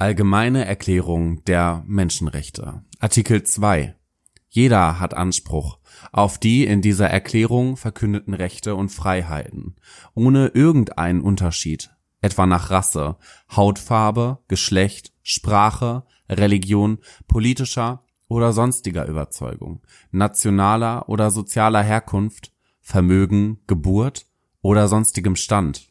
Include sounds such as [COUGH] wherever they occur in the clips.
Allgemeine Erklärung der Menschenrechte. Artikel 2. Jeder hat Anspruch auf die in dieser Erklärung verkündeten Rechte und Freiheiten, ohne irgendeinen Unterschied, etwa nach Rasse, Hautfarbe, Geschlecht, Sprache, Religion, politischer oder sonstiger Überzeugung, nationaler oder sozialer Herkunft, Vermögen, Geburt oder sonstigem Stand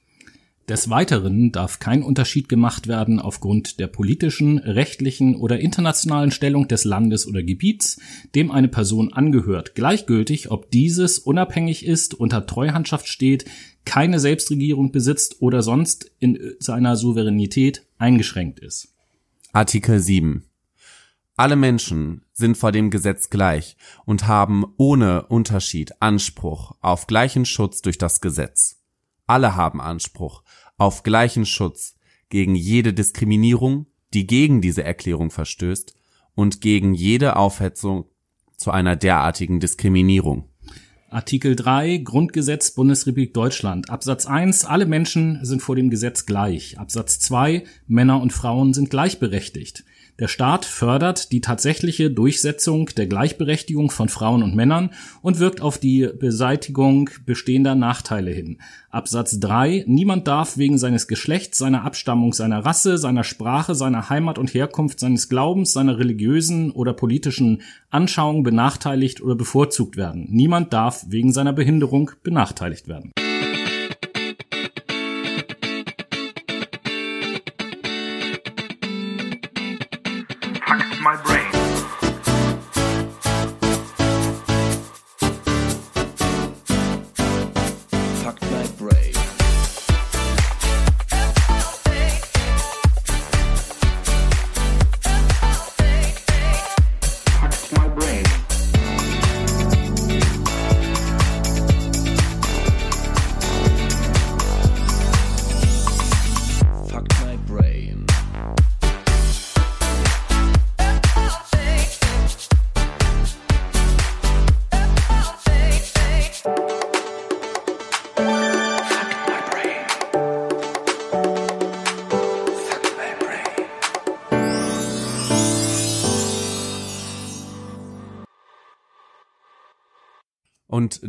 des Weiteren darf kein Unterschied gemacht werden aufgrund der politischen, rechtlichen oder internationalen Stellung des Landes oder Gebiets, dem eine Person angehört, gleichgültig, ob dieses unabhängig ist, unter Treuhandschaft steht, keine Selbstregierung besitzt oder sonst in seiner Souveränität eingeschränkt ist. Artikel 7 alle Menschen sind vor dem Gesetz gleich und haben ohne Unterschied Anspruch auf gleichen Schutz durch das Gesetz. Alle haben Anspruch auf gleichen Schutz gegen jede Diskriminierung, die gegen diese Erklärung verstößt und gegen jede Aufhetzung zu einer derartigen Diskriminierung. Artikel 3 Grundgesetz Bundesrepublik Deutschland Absatz 1 Alle Menschen sind vor dem Gesetz gleich. Absatz 2 Männer und Frauen sind gleichberechtigt. Der Staat fördert die tatsächliche Durchsetzung der Gleichberechtigung von Frauen und Männern und wirkt auf die Beseitigung bestehender Nachteile hin. Absatz 3. Niemand darf wegen seines Geschlechts, seiner Abstammung, seiner Rasse, seiner Sprache, seiner Heimat und Herkunft, seines Glaubens, seiner religiösen oder politischen Anschauung benachteiligt oder bevorzugt werden. Niemand darf wegen seiner Behinderung benachteiligt werden. Und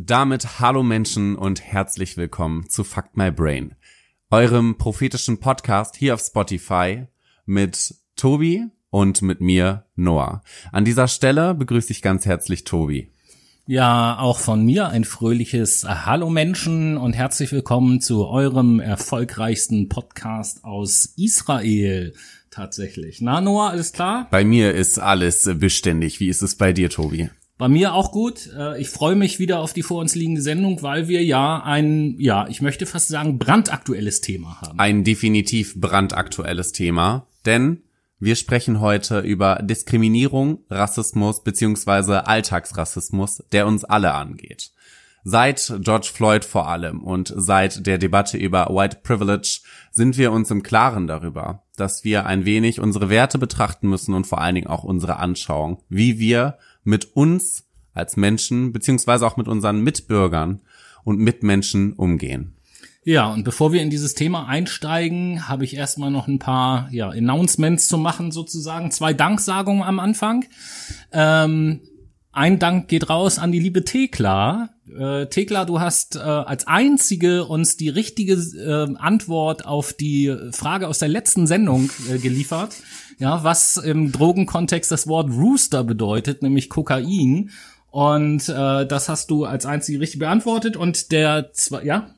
damit hallo Menschen und herzlich willkommen zu Fuck My Brain, eurem prophetischen Podcast hier auf Spotify mit Tobi und mit mir Noah. An dieser Stelle begrüße ich ganz herzlich Tobi. Ja, auch von mir ein fröhliches Hallo Menschen und herzlich willkommen zu eurem erfolgreichsten Podcast aus Israel. Tatsächlich. Na, Noah, alles klar? Bei mir ist alles beständig. Wie ist es bei dir, Tobi? Bei mir auch gut. Äh, ich freue mich wieder auf die vor uns liegende Sendung, weil wir ja ein, ja, ich möchte fast sagen, brandaktuelles Thema haben. Ein definitiv brandaktuelles Thema, denn wir sprechen heute über Diskriminierung, Rassismus beziehungsweise Alltagsrassismus, der uns alle angeht. Seit George Floyd vor allem und seit der Debatte über White Privilege sind wir uns im Klaren darüber, dass wir ein wenig unsere Werte betrachten müssen und vor allen Dingen auch unsere Anschauung, wie wir mit uns als Menschen beziehungsweise auch mit unseren Mitbürgern und Mitmenschen umgehen. Ja, und bevor wir in dieses Thema einsteigen, habe ich erstmal noch ein paar ja, Announcements zu machen, sozusagen. Zwei Danksagungen am Anfang. Ähm, ein Dank geht raus an die liebe Thekla. Äh, Thekla, du hast äh, als einzige uns die richtige äh, Antwort auf die Frage aus der letzten Sendung äh, geliefert ja, was im Drogenkontext das Wort Rooster bedeutet, nämlich Kokain. Und äh, das hast du als einzige richtig beantwortet. Und der zwei, ja?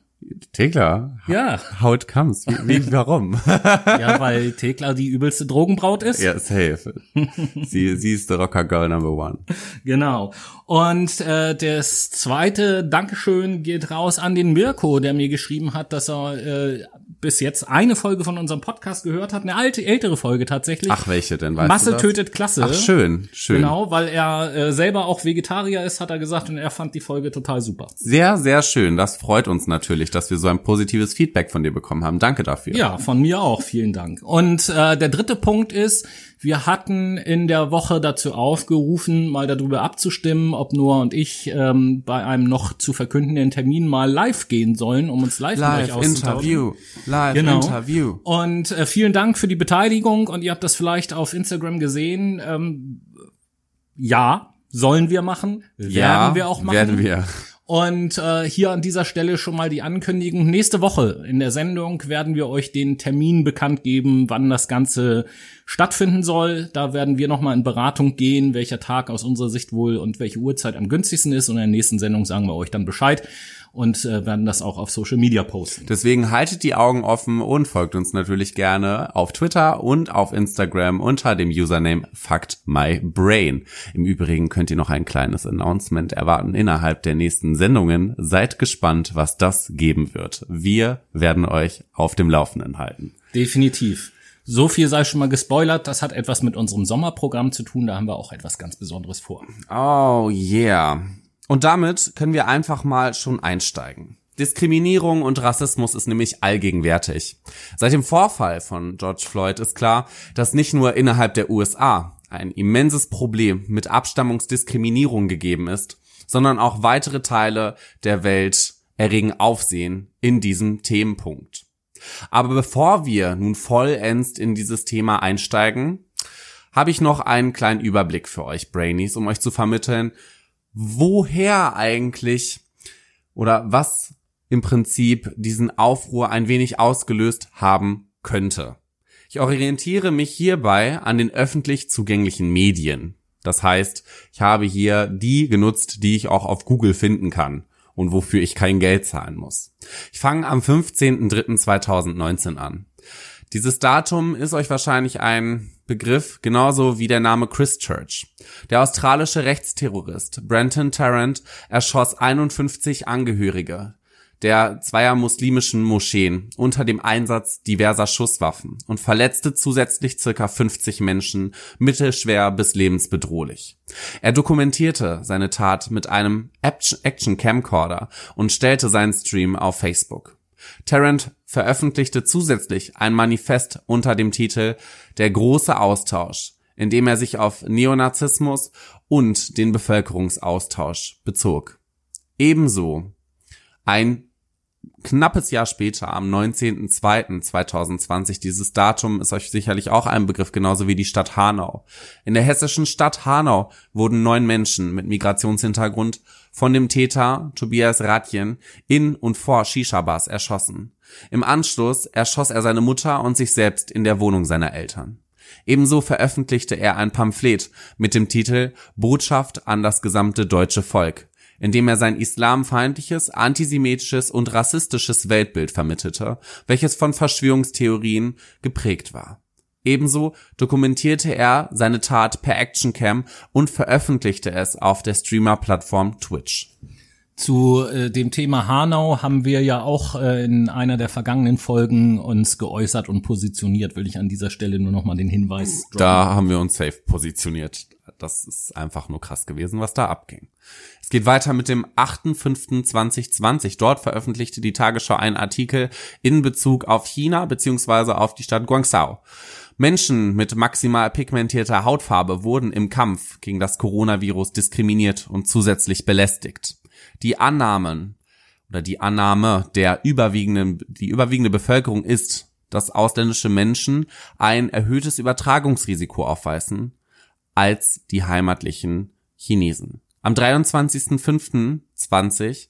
Thekla? Ja. How it comes? Wie, wie warum? [LAUGHS] ja, weil Thekla die übelste Drogenbraut ist. Ja, safe. [LAUGHS] sie, sie ist der Rocker Girl Number One. Genau. Und äh, das zweite Dankeschön geht raus an den Mirko, der mir geschrieben hat, dass er äh, bis jetzt eine Folge von unserem Podcast gehört hat, eine alte, ältere Folge tatsächlich. Ach, welche denn? Weißt Masse tötet Klasse. Ach, schön, schön. Genau, weil er äh, selber auch Vegetarier ist, hat er gesagt, und er fand die Folge total super. Sehr, sehr schön. Das freut uns natürlich dass wir so ein positives Feedback von dir bekommen haben. Danke dafür. Ja, von mir auch. Vielen Dank. Und äh, der dritte Punkt ist, wir hatten in der Woche dazu aufgerufen, mal darüber abzustimmen, ob Noah und ich ähm, bei einem noch zu verkündenden Termin mal live gehen sollen, um uns live, live mit euch Interview. Live genau. Interview. Und äh, vielen Dank für die Beteiligung und ihr habt das vielleicht auf Instagram gesehen. Ähm, ja, sollen wir machen, werden ja, wir auch machen. Werden wir. Und äh, hier an dieser Stelle schon mal die Ankündigung. Nächste Woche in der Sendung werden wir euch den Termin bekannt geben, wann das Ganze stattfinden soll. Da werden wir nochmal in Beratung gehen, welcher Tag aus unserer Sicht wohl und welche Uhrzeit am günstigsten ist. Und in der nächsten Sendung sagen wir euch dann Bescheid und äh, werden das auch auf Social Media posten. Deswegen haltet die Augen offen und folgt uns natürlich gerne auf Twitter und auf Instagram unter dem Username FactMyBrain. Im Übrigen könnt ihr noch ein kleines Announcement erwarten innerhalb der nächsten Sendungen. Seid gespannt, was das geben wird. Wir werden euch auf dem Laufenden halten. Definitiv. So viel sei schon mal gespoilert. Das hat etwas mit unserem Sommerprogramm zu tun. Da haben wir auch etwas ganz Besonderes vor. Oh yeah. Und damit können wir einfach mal schon einsteigen. Diskriminierung und Rassismus ist nämlich allgegenwärtig. Seit dem Vorfall von George Floyd ist klar, dass nicht nur innerhalb der USA ein immenses Problem mit Abstammungsdiskriminierung gegeben ist, sondern auch weitere Teile der Welt erregen Aufsehen in diesem Themenpunkt. Aber bevor wir nun vollends in dieses Thema einsteigen, habe ich noch einen kleinen Überblick für euch, Brainies, um euch zu vermitteln, woher eigentlich oder was im Prinzip diesen Aufruhr ein wenig ausgelöst haben könnte. Ich orientiere mich hierbei an den öffentlich zugänglichen Medien. Das heißt, ich habe hier die genutzt, die ich auch auf Google finden kann und wofür ich kein Geld zahlen muss. Ich fange am 15.03.2019 an. Dieses Datum ist euch wahrscheinlich ein Begriff, genauso wie der Name Christchurch. Der australische Rechtsterrorist Brenton Tarrant erschoss 51 Angehörige der zweier muslimischen Moscheen unter dem Einsatz diverser Schusswaffen und verletzte zusätzlich circa 50 Menschen mittelschwer bis lebensbedrohlich. Er dokumentierte seine Tat mit einem Action Camcorder und stellte seinen Stream auf Facebook. Tarrant veröffentlichte zusätzlich ein Manifest unter dem Titel Der große Austausch, in dem er sich auf Neonazismus und den Bevölkerungsaustausch bezog. Ebenso ein knappes Jahr später, am 19.02.2020, dieses Datum ist euch sicherlich auch ein Begriff, genauso wie die Stadt Hanau. In der hessischen Stadt Hanau wurden neun Menschen mit Migrationshintergrund von dem Täter Tobias Radjen in und vor Shisha-Bars erschossen. Im Anschluss erschoss er seine Mutter und sich selbst in der Wohnung seiner Eltern. Ebenso veröffentlichte er ein Pamphlet mit dem Titel Botschaft an das gesamte deutsche Volk, in dem er sein islamfeindliches, antisemitisches und rassistisches Weltbild vermittelte, welches von Verschwörungstheorien geprägt war. Ebenso dokumentierte er seine Tat per Actioncam und veröffentlichte es auf der Streamer-Plattform Twitch. Zu äh, dem Thema Hanau haben wir ja auch äh, in einer der vergangenen Folgen uns geäußert und positioniert, will ich an dieser Stelle nur noch mal den Hinweis droppen. Da haben wir uns safe positioniert. Das ist einfach nur krass gewesen, was da abging. Es geht weiter mit dem 8.5.2020. Dort veröffentlichte die Tagesschau einen Artikel in Bezug auf China beziehungsweise auf die Stadt Guangzhou. Menschen mit maximal pigmentierter Hautfarbe wurden im Kampf gegen das Coronavirus diskriminiert und zusätzlich belästigt. Die Annahmen oder die Annahme der überwiegenden, die überwiegende Bevölkerung ist, dass ausländische Menschen ein erhöhtes Übertragungsrisiko aufweisen als die heimatlichen Chinesen. Am 23.05.20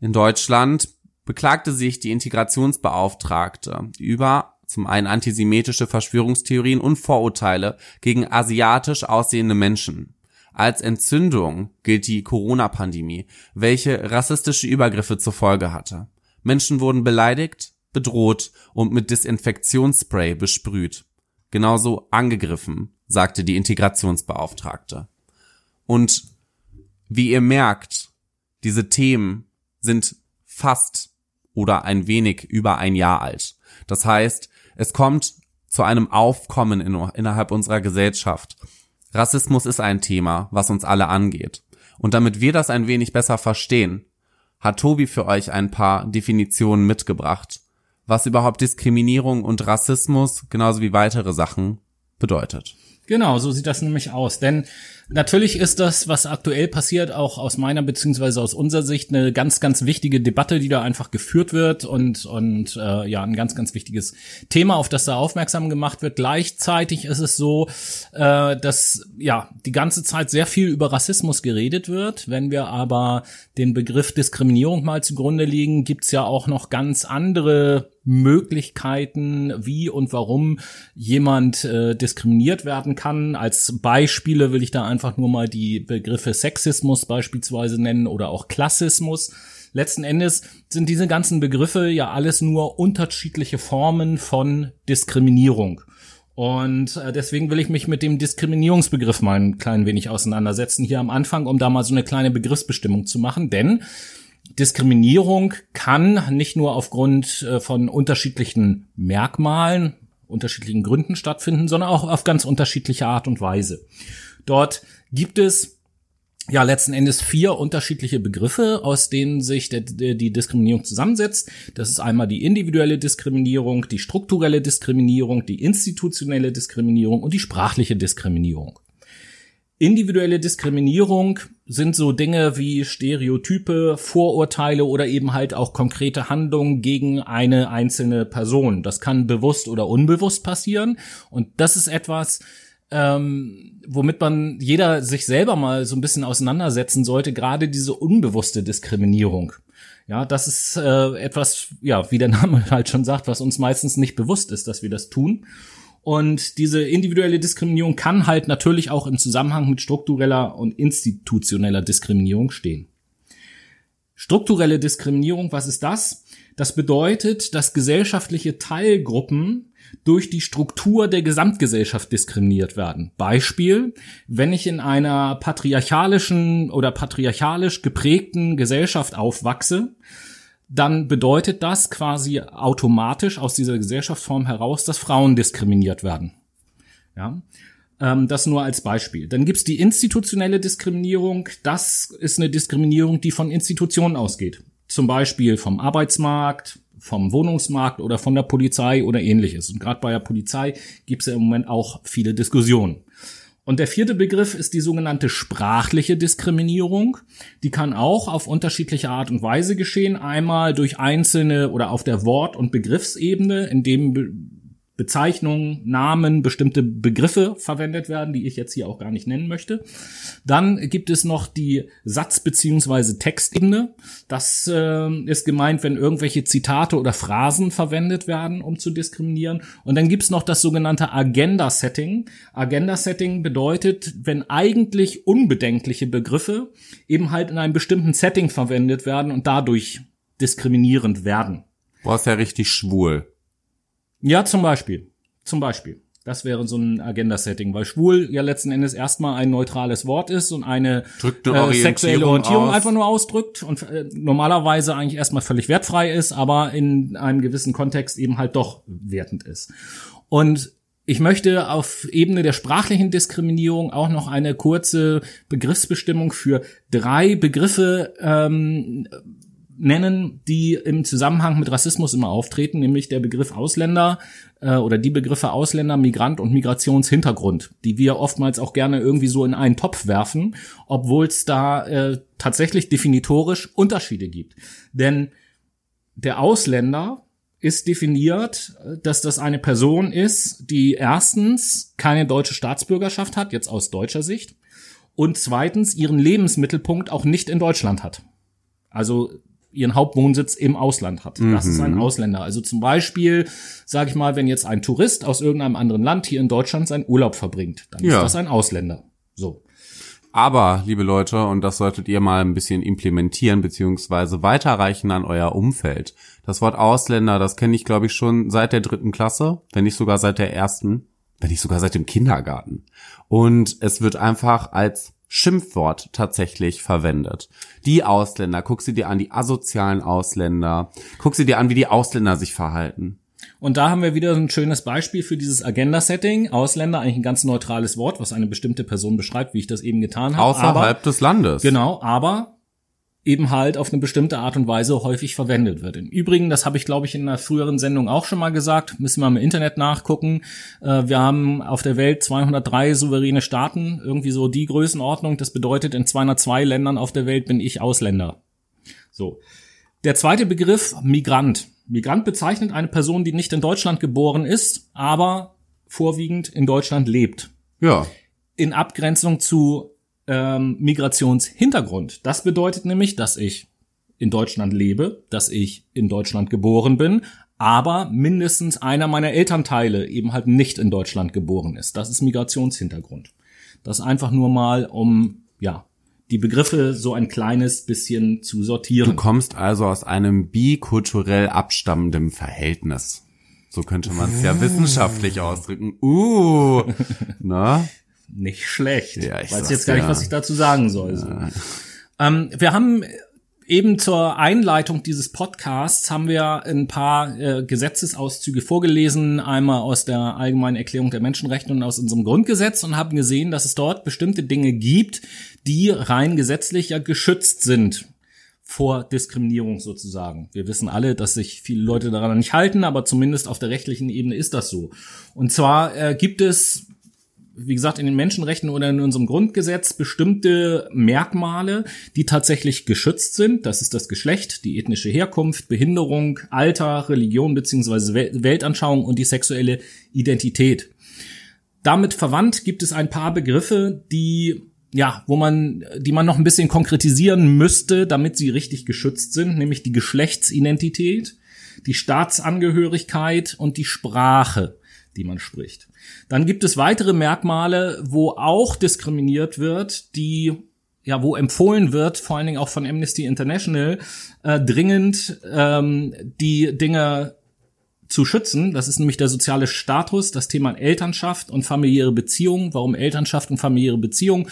in Deutschland beklagte sich die Integrationsbeauftragte über zum einen antisemitische Verschwörungstheorien und Vorurteile gegen asiatisch aussehende Menschen. Als Entzündung gilt die Corona-Pandemie, welche rassistische Übergriffe zur Folge hatte. Menschen wurden beleidigt, bedroht und mit Desinfektionsspray besprüht. Genauso angegriffen, sagte die Integrationsbeauftragte. Und wie ihr merkt, diese Themen sind fast oder ein wenig über ein Jahr alt. Das heißt, es kommt zu einem Aufkommen in, innerhalb unserer Gesellschaft. Rassismus ist ein Thema, was uns alle angeht. Und damit wir das ein wenig besser verstehen, hat Tobi für euch ein paar Definitionen mitgebracht, was überhaupt Diskriminierung und Rassismus genauso wie weitere Sachen bedeutet. Genau, so sieht das nämlich aus. Denn natürlich ist das, was aktuell passiert, auch aus meiner beziehungsweise aus unserer Sicht eine ganz, ganz wichtige Debatte, die da einfach geführt wird und und äh, ja ein ganz, ganz wichtiges Thema, auf das da aufmerksam gemacht wird. Gleichzeitig ist es so, äh, dass ja die ganze Zeit sehr viel über Rassismus geredet wird. Wenn wir aber den Begriff Diskriminierung mal zugrunde legen, gibt's ja auch noch ganz andere Möglichkeiten, wie und warum jemand äh, diskriminiert werden kann. Als Beispiele will ich da einfach nur mal die Begriffe Sexismus beispielsweise nennen oder auch Klassismus. Letzten Endes sind diese ganzen Begriffe ja alles nur unterschiedliche Formen von Diskriminierung. Und äh, deswegen will ich mich mit dem Diskriminierungsbegriff mal ein klein wenig auseinandersetzen hier am Anfang, um da mal so eine kleine Begriffsbestimmung zu machen. Denn Diskriminierung kann nicht nur aufgrund äh, von unterschiedlichen Merkmalen, unterschiedlichen Gründen stattfinden, sondern auch auf ganz unterschiedliche Art und Weise. Dort gibt es ja letzten Endes vier unterschiedliche Begriffe, aus denen sich der, der, die Diskriminierung zusammensetzt. Das ist einmal die individuelle Diskriminierung, die strukturelle Diskriminierung, die institutionelle Diskriminierung und die sprachliche Diskriminierung. Individuelle Diskriminierung sind so Dinge wie Stereotype, Vorurteile oder eben halt auch konkrete Handlungen gegen eine einzelne Person. Das kann bewusst oder unbewusst passieren. Und das ist etwas, ähm, womit man jeder sich selber mal so ein bisschen auseinandersetzen sollte, gerade diese unbewusste Diskriminierung. Ja, das ist äh, etwas, ja, wie der Name [LAUGHS] halt schon sagt, was uns meistens nicht bewusst ist, dass wir das tun. Und diese individuelle Diskriminierung kann halt natürlich auch im Zusammenhang mit struktureller und institutioneller Diskriminierung stehen. Strukturelle Diskriminierung, was ist das? Das bedeutet, dass gesellschaftliche Teilgruppen durch die Struktur der Gesamtgesellschaft diskriminiert werden. Beispiel, wenn ich in einer patriarchalischen oder patriarchalisch geprägten Gesellschaft aufwachse, dann bedeutet das quasi automatisch aus dieser Gesellschaftsform heraus, dass Frauen diskriminiert werden. Ja, ähm, das nur als Beispiel. Dann gibt's die institutionelle Diskriminierung. Das ist eine Diskriminierung, die von Institutionen ausgeht. Zum Beispiel vom Arbeitsmarkt, vom Wohnungsmarkt oder von der Polizei oder ähnliches. Und gerade bei der Polizei gibt's ja im Moment auch viele Diskussionen. Und der vierte Begriff ist die sogenannte sprachliche Diskriminierung. Die kann auch auf unterschiedliche Art und Weise geschehen. Einmal durch einzelne oder auf der Wort- und Begriffsebene, indem Bezeichnungen, Namen, bestimmte Begriffe verwendet werden, die ich jetzt hier auch gar nicht nennen möchte. Dann gibt es noch die Satz- beziehungsweise Textebene. Das äh, ist gemeint, wenn irgendwelche Zitate oder Phrasen verwendet werden, um zu diskriminieren. Und dann gibt es noch das sogenannte Agenda-Setting. Agenda-Setting bedeutet, wenn eigentlich unbedenkliche Begriffe eben halt in einem bestimmten Setting verwendet werden und dadurch diskriminierend werden. Boah, ist ja richtig schwul. Ja, zum Beispiel. Zum Beispiel. Das wäre so ein Agenda-Setting, weil schwul ja letzten Endes erstmal ein neutrales Wort ist und eine, eine äh, sexuelle Orientierung aus. einfach nur ausdrückt und äh, normalerweise eigentlich erstmal völlig wertfrei ist, aber in einem gewissen Kontext eben halt doch wertend ist. Und ich möchte auf Ebene der sprachlichen Diskriminierung auch noch eine kurze Begriffsbestimmung für drei Begriffe ähm, nennen, die im Zusammenhang mit Rassismus immer auftreten, nämlich der Begriff Ausländer äh, oder die Begriffe Ausländer, Migrant und Migrationshintergrund, die wir oftmals auch gerne irgendwie so in einen Topf werfen, obwohl es da äh, tatsächlich definitorisch Unterschiede gibt. Denn der Ausländer ist definiert, dass das eine Person ist, die erstens keine deutsche Staatsbürgerschaft hat, jetzt aus deutscher Sicht, und zweitens ihren Lebensmittelpunkt auch nicht in Deutschland hat. Also ihren Hauptwohnsitz im Ausland hat. Das ist ein Ausländer. Also zum Beispiel, sage ich mal, wenn jetzt ein Tourist aus irgendeinem anderen Land hier in Deutschland seinen Urlaub verbringt, dann Ja. ist das ein Ausländer. So. Aber, liebe Leute, und das solltet ihr mal ein bisschen implementieren beziehungsweise weiterreichen an euer Umfeld. Das Wort Ausländer, das kenne ich, glaube ich, schon seit der dritten Klasse, wenn nicht sogar seit der ersten, wenn nicht sogar seit dem Kindergarten. Und es wird einfach als Schimpfwort tatsächlich verwendet. Die Ausländer, guck sie dir an, die asozialen Ausländer, guck sie dir an, wie die Ausländer sich verhalten. Und da haben wir wieder ein schönes Beispiel für dieses Agenda-Setting. Ausländer, eigentlich ein ganz neutrales Wort, was eine bestimmte Person beschreibt, wie ich das eben getan habe. Außerhalb aber, des Landes. Genau, aber eben halt auf eine bestimmte Art und Weise häufig verwendet wird. Im Übrigen, das habe ich glaube ich in einer früheren Sendung auch schon mal gesagt, müssen wir im Internet nachgucken. Äh, wir haben auf der Welt 203 souveräne Staaten, irgendwie so die Größenordnung. Das bedeutet, in 202 Ländern auf der Welt bin ich Ausländer. So. Der zweite Begriff, Migrant. Migrant bezeichnet eine Person, die nicht in Deutschland geboren ist, aber vorwiegend in Deutschland lebt. Ja. In Abgrenzung zu ähm, Migrationshintergrund. Das bedeutet nämlich, dass ich in Deutschland lebe, dass ich in Deutschland geboren bin, aber mindestens einer meiner Elternteile eben halt nicht in Deutschland geboren ist. Das ist Migrationshintergrund. Das einfach nur mal, um ja die Begriffe so ein kleines bisschen zu sortieren. Du kommst also aus einem bikulturell abstammenden Verhältnis. So könnte man es ja wissenschaftlich ausdrücken. Uh, [LAUGHS] ne? Nicht schlecht. Ja, ich Weiß jetzt gar nicht, ja. was ich dazu sagen soll. So. Ähm, wir haben eben zur Einleitung dieses Podcasts haben wir ein paar äh, Gesetzesauszüge vorgelesen, einmal aus der Allgemeinen Erklärung der Menschenrechte und aus unserem Grundgesetz und haben gesehen, dass es dort bestimmte Dinge gibt, die rein gesetzlich ja geschützt sind vor Diskriminierung sozusagen. Wir wissen alle, dass sich viele Leute daran nicht halten, aber zumindest auf der rechtlichen Ebene ist das so. Und zwar äh, gibt es wie gesagt, in den Menschenrechten oder in unserem Grundgesetz bestimmte Merkmale, die tatsächlich geschützt sind. Das ist das Geschlecht, die ethnische Herkunft, Behinderung, Alter, Religion beziehungsweise Wel- Weltanschauung und die sexuelle Identität. Damit verwandt gibt es ein paar Begriffe, die ja, wo man, die man noch ein bisschen konkretisieren müsste, damit sie richtig geschützt sind, nämlich die Geschlechtsidentität, die Staatsangehörigkeit und die Sprache, die man spricht. Dann gibt es weitere Merkmale, wo auch diskriminiert wird, die ja, wo empfohlen wird, vor allen Dingen auch von Amnesty International, äh, dringend ähm, die Dinge zu schützen. Das ist nämlich der soziale Status, das Thema Elternschaft und familiäre Beziehungen. Warum Elternschaft und familiäre Beziehung?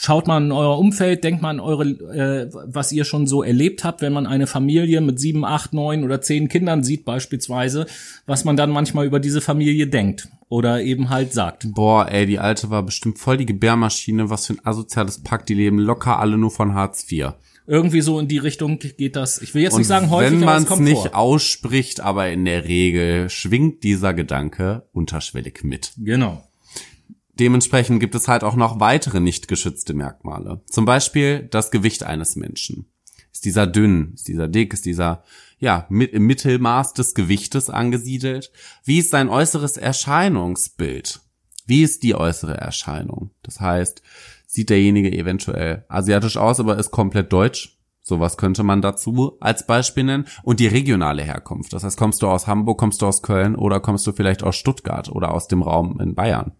Schaut mal in euer Umfeld, denkt mal an eure, äh, was ihr schon so erlebt habt, wenn man eine Familie mit sieben, acht, neun oder zehn Kindern sieht beispielsweise, was man dann manchmal über diese Familie denkt oder eben halt sagt. Boah, ey, die alte war bestimmt voll die Gebärmaschine. Was für ein asoziales Pack. Die leben locker alle nur von Hartz IV. Irgendwie so in die Richtung geht das. Ich will jetzt Und nicht sagen häufig, wenn man es nicht vor. ausspricht, aber in der Regel schwingt dieser Gedanke unterschwellig mit. Genau. Dementsprechend gibt es halt auch noch weitere nicht geschützte Merkmale. Zum Beispiel das Gewicht eines Menschen. Ist dieser dünn? Ist dieser dick? Ist dieser, ja, mit, im Mittelmaß des Gewichtes angesiedelt? Wie ist sein äußeres Erscheinungsbild? Wie ist die äußere Erscheinung? Das heißt, sieht derjenige eventuell asiatisch aus, aber ist komplett deutsch? Sowas könnte man dazu als Beispiel nennen. Und die regionale Herkunft. Das heißt, kommst du aus Hamburg, kommst du aus Köln oder kommst du vielleicht aus Stuttgart oder aus dem Raum in Bayern?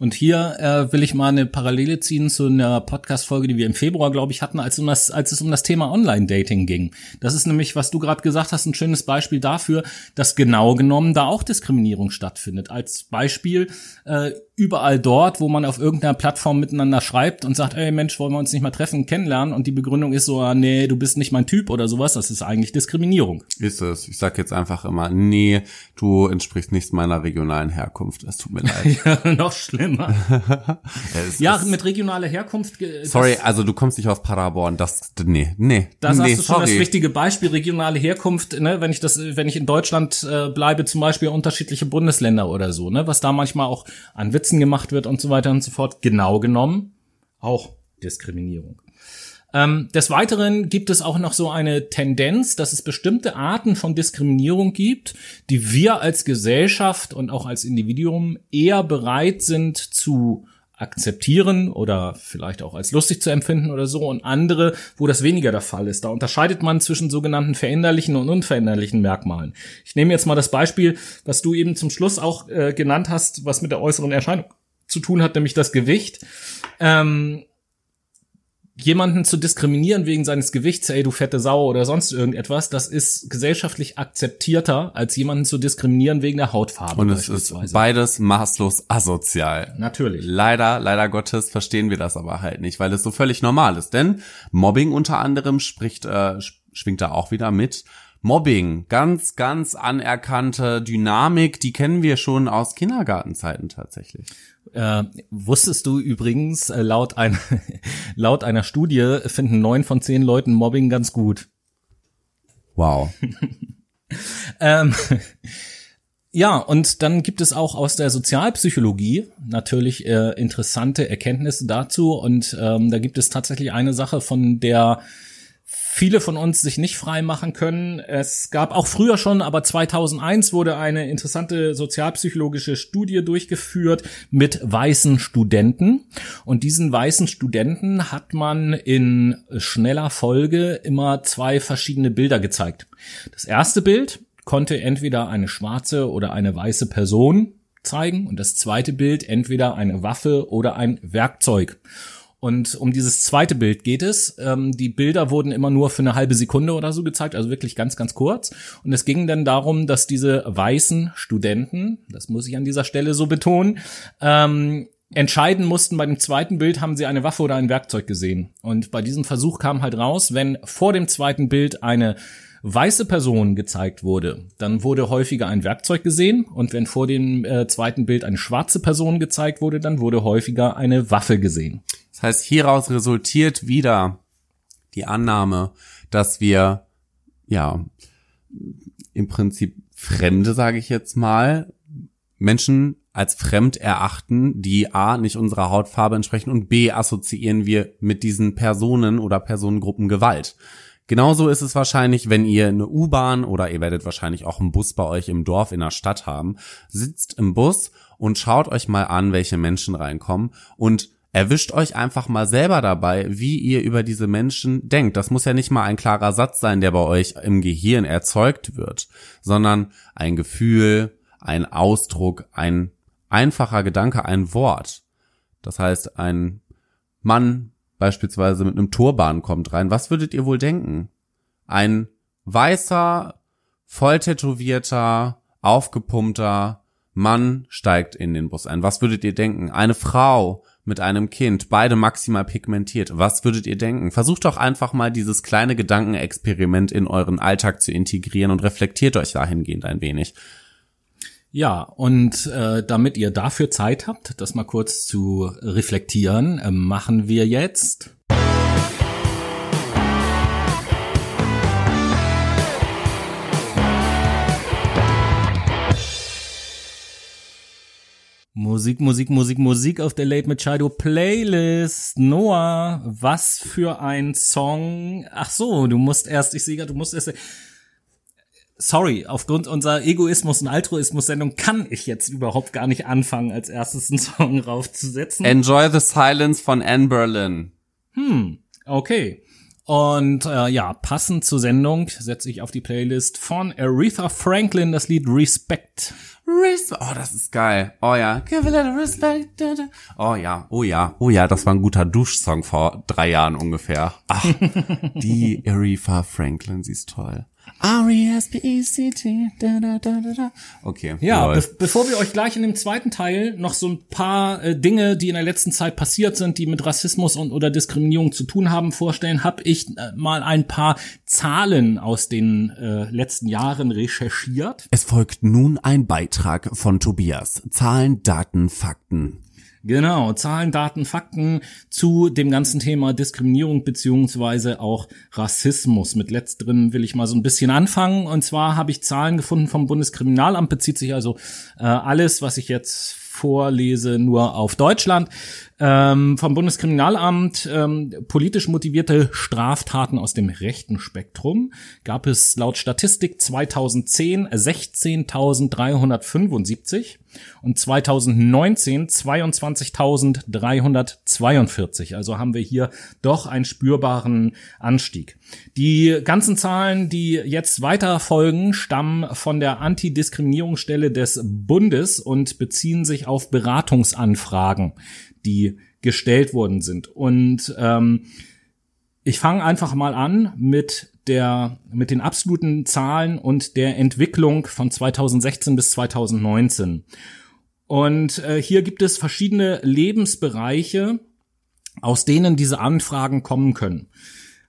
Und hier äh, will ich mal eine Parallele ziehen zu einer Podcast-Folge, die wir im Februar, glaube ich, hatten, als, um das, als es um das Thema Online-Dating ging. Das ist nämlich, was du gerade gesagt hast, ein schönes Beispiel dafür, dass genau genommen da auch Diskriminierung stattfindet. Als Beispiel äh, überall dort, wo man auf irgendeiner Plattform miteinander schreibt und sagt, ey Mensch, wollen wir uns nicht mal treffen, kennenlernen? Und die Begründung ist so, ah, nee, du bist nicht mein Typ oder sowas. Das ist eigentlich Diskriminierung. Ist es. Ich sag jetzt einfach immer, nee, du entsprichst nicht meiner regionalen Herkunft. Es tut mir [LAUGHS] leid. Ja, noch schlimmer. [LAUGHS] Es Ja, ist- mit regionaler Herkunft. sorry, also du kommst nicht aus Paderborn. Das, nee, nee, Das nee, hast du schon sorry. das richtige Beispiel, regionale Herkunft, ne, wenn ich das, wenn ich in Deutschland äh, bleibe, zum Beispiel unterschiedliche Bundesländer oder so, ne, was da manchmal auch an Witzen gemacht wird und so weiter und so fort, genau genommen auch Diskriminierung. Ähm, des Weiteren gibt es auch noch so eine Tendenz, dass es bestimmte Arten von Diskriminierung gibt, die wir als Gesellschaft und auch als Individuum eher bereit sind zu akzeptieren oder vielleicht auch als lustig zu empfinden oder so und andere, wo das weniger der Fall ist. Da unterscheidet man zwischen sogenannten veränderlichen und unveränderlichen Merkmalen. Ich nehme jetzt mal das Beispiel, was du eben zum Schluss auch äh, genannt hast, was mit der äußeren Erscheinung zu tun hat, nämlich das Gewicht. Ähm, jemanden zu diskriminieren wegen seines Gewichts, ey, du fette Sau oder sonst irgendetwas, das ist gesellschaftlich akzeptierter, als jemanden zu diskriminieren wegen der Hautfarbe Und es ist beides maßlos asozial. Natürlich. Leider, leider Gottes verstehen wir das aber halt nicht, weil es so völlig normal ist. Denn Mobbing unter anderem spricht, äh, sch- schwingt da auch wieder mit. Mobbing, ganz, ganz anerkannte Dynamik, die kennen wir schon aus Kindergartenzeiten tatsächlich. Äh, wusstest du übrigens, äh, laut, ein, [LAUGHS] laut einer Studie finden neun von zehn Leuten Mobbing ganz gut. Wow. [LAUGHS] ähm, ja, und dann gibt es auch aus der Sozialpsychologie natürlich äh, interessante Erkenntnisse dazu. Und ähm, da gibt es tatsächlich eine Sache, von der viele von uns sich nicht frei machen können. Es gab auch früher schon, aber 2001 wurde eine interessante sozialpsychologische Studie durchgeführt mit weißen Studenten. Und diesen weißen Studenten hat man in schneller Folge immer zwei verschiedene Bilder gezeigt. Das erste Bild konnte entweder eine schwarze oder eine weiße Person zeigen und das zweite Bild entweder eine Waffe oder ein Werkzeug. Und um dieses zweite Bild geht es. Ähm, die Bilder wurden immer nur für eine halbe Sekunde oder so gezeigt, also wirklich ganz, ganz kurz. Und es ging dann darum, dass diese weißen Studenten, das muss ich an dieser Stelle so betonen, ähm, entscheiden mussten, bei dem zweiten Bild haben sie eine Waffe oder ein Werkzeug gesehen. Und bei diesem Versuch kam halt raus, wenn vor dem zweiten Bild eine weiße Person gezeigt wurde, dann wurde häufiger ein Werkzeug gesehen und wenn vor dem äh, zweiten Bild eine schwarze Person gezeigt wurde, dann wurde häufiger eine Waffe gesehen. Das heißt, hieraus resultiert wieder die Annahme, dass wir ja im Prinzip Fremde, sage ich jetzt mal, Menschen als fremd erachten, die A nicht unserer Hautfarbe entsprechen und B assoziieren wir mit diesen Personen oder Personengruppen Gewalt. Genauso ist es wahrscheinlich, wenn ihr eine U-Bahn oder ihr werdet wahrscheinlich auch einen Bus bei euch im Dorf in der Stadt haben, sitzt im Bus und schaut euch mal an, welche Menschen reinkommen und erwischt euch einfach mal selber dabei, wie ihr über diese Menschen denkt. Das muss ja nicht mal ein klarer Satz sein, der bei euch im Gehirn erzeugt wird, sondern ein Gefühl, ein Ausdruck, ein einfacher Gedanke, ein Wort. Das heißt, ein Mann beispielsweise mit einem Turban kommt rein, was würdet ihr wohl denken? Ein weißer, volltätowierter, aufgepumpter Mann steigt in den Bus ein. Was würdet ihr denken? Eine Frau mit einem Kind, beide maximal pigmentiert. Was würdet ihr denken? Versucht doch einfach mal dieses kleine Gedankenexperiment in euren Alltag zu integrieren und reflektiert euch dahingehend ein wenig. Ja, und äh, damit ihr dafür Zeit habt, das mal kurz zu reflektieren, äh, machen wir jetzt. Musik, Musik, Musik, Musik auf der Late Machado Playlist. Noah, was für ein Song. Ach so, du musst erst, ich sehe gerade, du musst erst sorry, aufgrund unserer Egoismus- und Altruismus-Sendung kann ich jetzt überhaupt gar nicht anfangen, als erstes einen Song [LAUGHS] raufzusetzen. Enjoy the Silence von Anne Berlin. Hm, okay. Und äh, ja, passend zur Sendung setze ich auf die Playlist von Aretha Franklin das Lied Respect. Respect. Oh, das ist geil. Oh ja. Give a little respect. Oh ja, oh ja, oh ja, das war ein guter Duschsong vor drei Jahren ungefähr. Ach, die [LAUGHS] Aretha Franklin, sie ist toll. R-E-S-P-E-C-T. Da, da, da, da, da. Okay. Ja, be bevor wir euch gleich in dem zweiten Teil noch so ein paar äh, Dinge, die in der letzten Zeit passiert sind, die mit Rassismus und oder Diskriminierung zu tun haben, vorstellen, habe ich äh, mal ein paar Zahlen aus den äh, letzten Jahren recherchiert. Es folgt nun ein Beitrag von Tobias. Zahlen, Daten, Fakten. Genau, Zahlen, Daten, Fakten zu dem ganzen Thema Diskriminierung beziehungsweise auch Rassismus. Mit letzterem will ich mal so ein bisschen anfangen. Und zwar habe ich Zahlen gefunden vom Bundeskriminalamt, bezieht sich also äh, alles, was ich jetzt vorlese, nur auf Deutschland ähm, vom Bundeskriminalamt ähm, politisch motivierte Straftaten aus dem rechten Spektrum gab es laut Statistik 2010 16.375 und 2019 22.342. Also haben wir hier doch einen spürbaren Anstieg. Die ganzen Zahlen, die jetzt weiter folgen, stammen von der Antidiskriminierungsstelle des Bundes und beziehen sich auf Beratungsanfragen die gestellt worden sind. Und ähm, ich fange einfach mal an mit der mit den absoluten Zahlen und der Entwicklung von 2016 bis 2019. Und äh, hier gibt es verschiedene Lebensbereiche, aus denen diese Anfragen kommen können.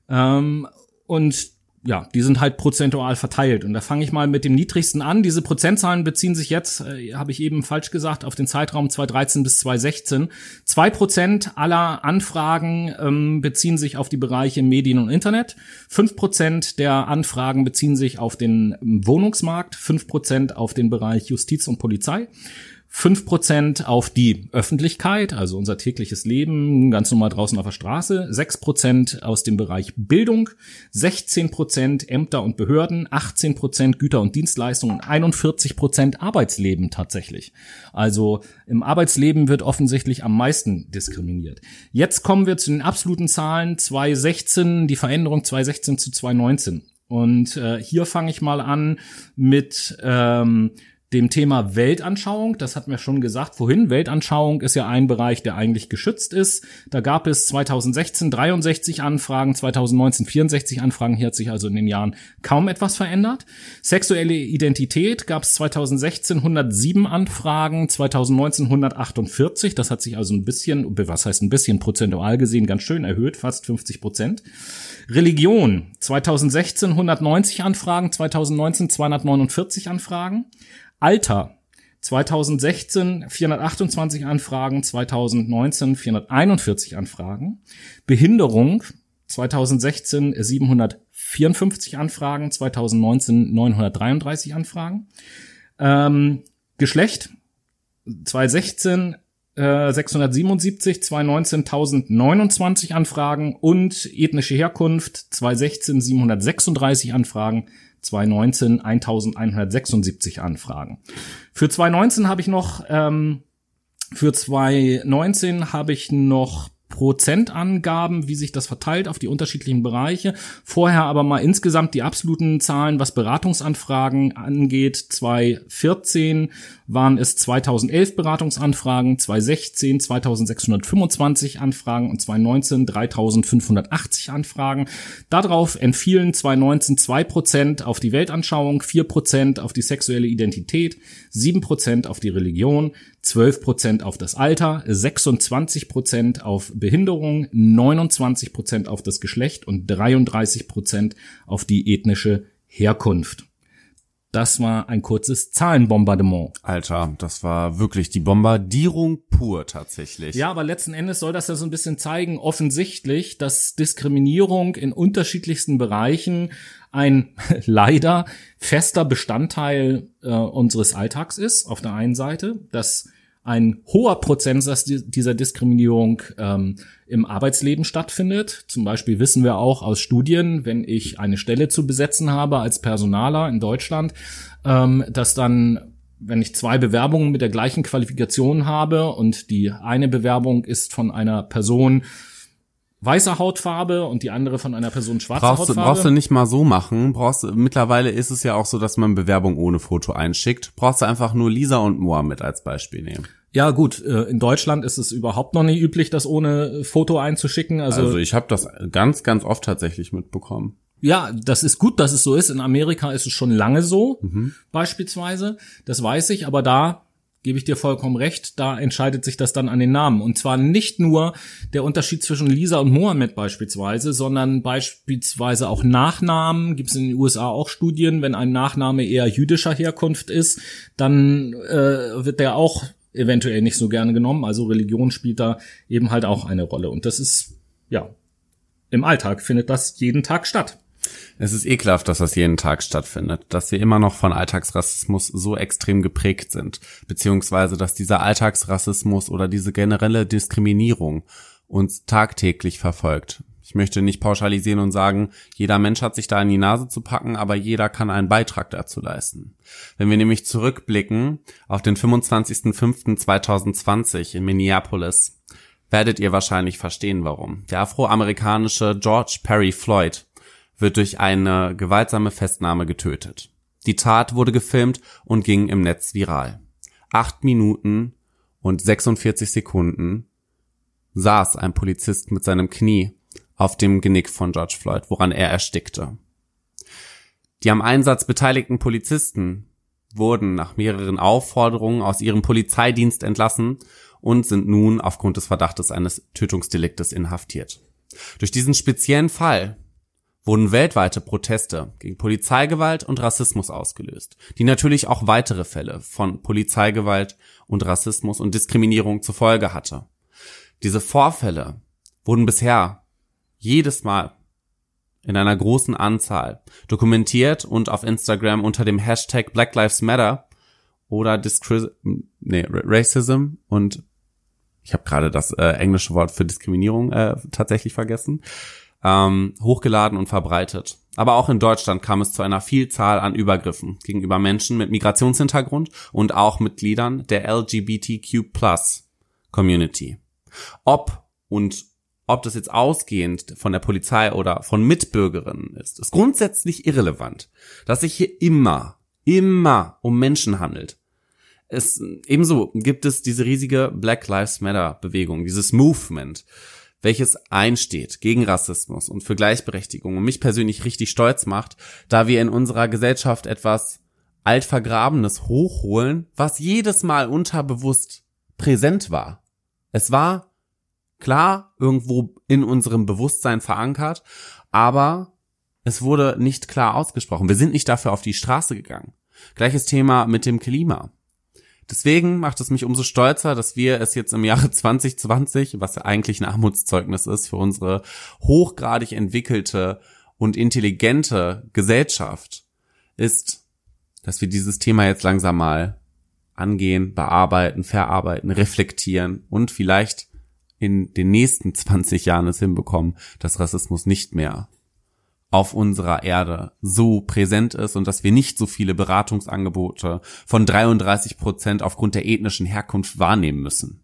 Ähm, und ja, die sind halt prozentual verteilt. Und da fange ich mal mit dem niedrigsten an. Diese Prozentzahlen beziehen sich jetzt, äh, habe ich eben falsch gesagt, auf den Zeitraum 2013 bis 2016. Zwei Prozent aller Anfragen ähm, beziehen sich auf die Bereiche Medien und Internet. Fünf Prozent der Anfragen beziehen sich auf den Wohnungsmarkt. Fünf Prozent auf den Bereich Justiz und Polizei. 5% auf die Öffentlichkeit, also unser tägliches Leben, ganz normal draußen auf der Straße, 6% aus dem Bereich Bildung, 16% Ämter und Behörden, 18% Güter und Dienstleistungen und 41% Arbeitsleben tatsächlich. Also im Arbeitsleben wird offensichtlich am meisten diskriminiert. Jetzt kommen wir zu den absoluten Zahlen 2016, die Veränderung 2016 zu 2019. Und äh, hier fange ich mal an mit ähm, dem Thema Weltanschauung. Das hatten wir schon gesagt vorhin. Weltanschauung ist ja ein Bereich, der eigentlich geschützt ist. Da gab es 2016 63 Anfragen, 2019 64 Anfragen. Hier hat sich also in den Jahren kaum etwas verändert. Sexuelle Identität gab es 2016 107 Anfragen, 2019 148. Das hat sich also ein bisschen, was heißt ein bisschen prozentual gesehen, ganz schön erhöht, fast 50 Prozent. Religion 2016 190 Anfragen, 2019 249 Anfragen. Alter 2016 428 Anfragen, 2019 441 Anfragen. Behinderung 2016 754 Anfragen, 2019 933 Anfragen. Ähm, Geschlecht 2016 äh, 677, 2019 1029 Anfragen und ethnische Herkunft 2016 736 Anfragen, 2019 1176 Anfragen. Für 2019 habe ich noch, ähm, für 2019 habe ich noch Prozentangaben, wie sich das verteilt auf die unterschiedlichen Bereiche. Vorher aber mal insgesamt die absoluten Zahlen, was Beratungsanfragen angeht. 2014 waren es 2011 Beratungsanfragen, 2016 2625 Anfragen und 2019 3580 Anfragen. Darauf entfielen 2019 2 Prozent auf die Weltanschauung, 4 Prozent auf die sexuelle Identität, 7 Prozent auf die Religion, 12 Prozent auf das Alter, 26 Prozent auf Behinderung, 29 Prozent auf das Geschlecht und 33 Prozent auf die ethnische Herkunft. Das war ein kurzes Zahlenbombardement. Alter, das war wirklich die Bombardierung pur tatsächlich. Ja, aber letzten Endes soll das ja so ein bisschen zeigen, offensichtlich, dass Diskriminierung in unterschiedlichsten Bereichen ein [LAUGHS] leider fester Bestandteil äh, unseres Alltags ist, auf der einen Seite, dass ein hoher Prozentsatz dieser Diskriminierung ähm, im Arbeitsleben stattfindet. Zum Beispiel wissen wir auch aus Studien, wenn ich eine Stelle zu besetzen habe als Personaler in Deutschland, ähm, dass dann wenn ich zwei Bewerbungen mit der gleichen Qualifikation habe und die eine Bewerbung ist von einer Person weißer Hautfarbe und die andere von einer Person schwarzer brauchst Hautfarbe. Du, brauchst du nicht mal so machen. Brauchst mittlerweile ist es ja auch so, dass man Bewerbung ohne Foto einschickt. Brauchst du einfach nur Lisa und Mohammed als Beispiel nehmen. Ja gut, äh, in Deutschland ist es überhaupt noch nicht üblich, das ohne Foto einzuschicken. Also, also ich habe das ganz, ganz oft tatsächlich mitbekommen. Ja, das ist gut, dass es so ist. In Amerika ist es schon lange so, mhm. beispielsweise. Das weiß ich, aber da gebe ich dir vollkommen recht, da entscheidet sich das dann an den Namen. Und zwar nicht nur der Unterschied zwischen Lisa und Mohammed beispielsweise, sondern beispielsweise auch Nachnamen. Gibt es in den USA auch Studien, wenn ein Nachname eher jüdischer Herkunft ist, dann äh, wird der auch eventuell nicht so gerne genommen. Also Religion spielt da eben halt auch eine Rolle. Und das ist, ja, im Alltag findet das jeden Tag statt. Es ist ekelhaft, dass das jeden Tag stattfindet, dass wir immer noch von Alltagsrassismus so extrem geprägt sind, beziehungsweise dass dieser Alltagsrassismus oder diese generelle Diskriminierung uns tagtäglich verfolgt. Ich möchte nicht pauschalisieren und sagen, jeder Mensch hat sich da in die Nase zu packen, aber jeder kann einen Beitrag dazu leisten. Wenn wir nämlich zurückblicken auf den 25.05.2020 in Minneapolis, werdet ihr wahrscheinlich verstehen, warum. Der afroamerikanische George Perry Floyd wird durch eine gewaltsame Festnahme getötet. Die Tat wurde gefilmt und ging im Netz viral. Acht Minuten und 46 Sekunden saß ein Polizist mit seinem Knie auf dem Genick von George Floyd, woran er erstickte. Die am Einsatz beteiligten Polizisten wurden nach mehreren Aufforderungen aus ihrem Polizeidienst entlassen und sind nun aufgrund des Verdachtes eines Tötungsdeliktes inhaftiert. Durch diesen speziellen Fall wurden weltweite Proteste gegen Polizeigewalt und Rassismus ausgelöst, die natürlich auch weitere Fälle von Polizeigewalt und Rassismus und Diskriminierung zur Folge hatte. Diese Vorfälle wurden bisher jedes Mal in einer großen Anzahl dokumentiert und auf Instagram unter dem Hashtag Black Lives Matter oder Discri nee, Racism und ich habe gerade das äh, englische Wort für Diskriminierung äh, tatsächlich vergessen, ähm, hochgeladen und verbreitet. Aber auch in Deutschland kam es zu einer Vielzahl an Übergriffen gegenüber Menschen mit Migrationshintergrund und auch Mitgliedern der LGBTQ Community. Ob und ob das jetzt ausgehend von der Polizei oder von Mitbürgerinnen ist, ist grundsätzlich irrelevant. Dass sich hier immer, immer um Menschen handelt. Es, ebenso gibt es diese riesige Black Lives Matter Bewegung, dieses Movement, welches einsteht gegen Rassismus und für Gleichberechtigung und mich persönlich richtig stolz macht, da wir in unserer Gesellschaft etwas altvergrabenes hochholen, was jedes Mal unterbewusst präsent war. Es war klar irgendwo in unserem Bewusstsein verankert, aber es wurde nicht klar ausgesprochen. Wir sind nicht dafür auf die Straße gegangen. Gleiches Thema mit dem Klima. Deswegen macht es mich umso stolzer, dass wir es jetzt im Jahre [LAUGHS] 2020, was ja eigentlich ein Armutszeugnis ist für unsere hochgradig entwickelte und intelligente Gesellschaft, ist, dass wir dieses Thema jetzt langsam mal angehen, bearbeiten, verarbeiten, reflektieren und vielleicht in den nächsten 20 Jahren es hinbekommen, dass Rassismus nicht mehr auf unserer Erde so präsent ist und dass wir nicht so viele Beratungsangebote von 33 Prozent aufgrund der ethnischen Herkunft wahrnehmen müssen.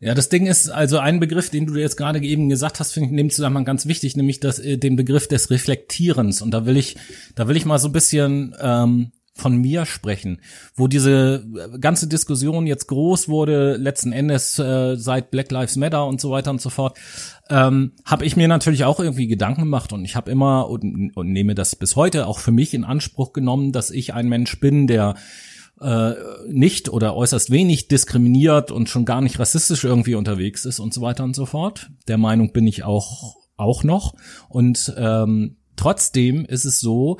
Ja, das Ding ist also ein Begriff, den du jetzt gerade eben gesagt hast, finde ich in dem Zusammenhang ganz wichtig, nämlich das, äh, den Begriff des Reflektierens. Und da will ich, da will ich mal so ein bisschen ähm, von mir sprechen, wo diese ganze Diskussion jetzt groß wurde, letzten Endes äh, seit Black Lives Matter und so weiter und so fort, ähm, habe ich mir natürlich auch irgendwie Gedanken gemacht und ich habe immer und, und nehme das bis heute auch für mich in Anspruch genommen, dass ich ein Mensch bin, der äh, nicht oder äußerst wenig diskriminiert und schon gar nicht rassistisch irgendwie unterwegs ist und so weiter und so fort. Der Meinung bin ich auch auch noch und ähm, trotzdem ist es so,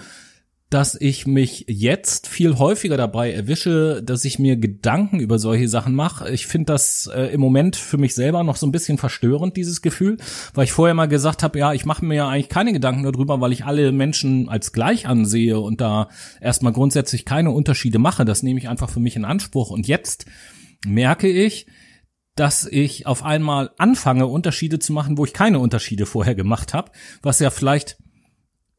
dass ich mich jetzt viel häufiger dabei erwische, dass ich mir Gedanken über solche Sachen mache. Ich finde das äh, im Moment für mich selber noch so ein bisschen verstörend, dieses Gefühl, weil ich vorher mal gesagt habe, ja, ich mache mir ja eigentlich keine Gedanken darüber, weil ich alle Menschen als gleich ansehe und da erstmal grundsätzlich keine Unterschiede mache. Das nehme ich einfach für mich in Anspruch. Und jetzt merke ich, dass ich auf einmal anfange, Unterschiede zu machen, wo ich keine Unterschiede vorher gemacht habe, was ja vielleicht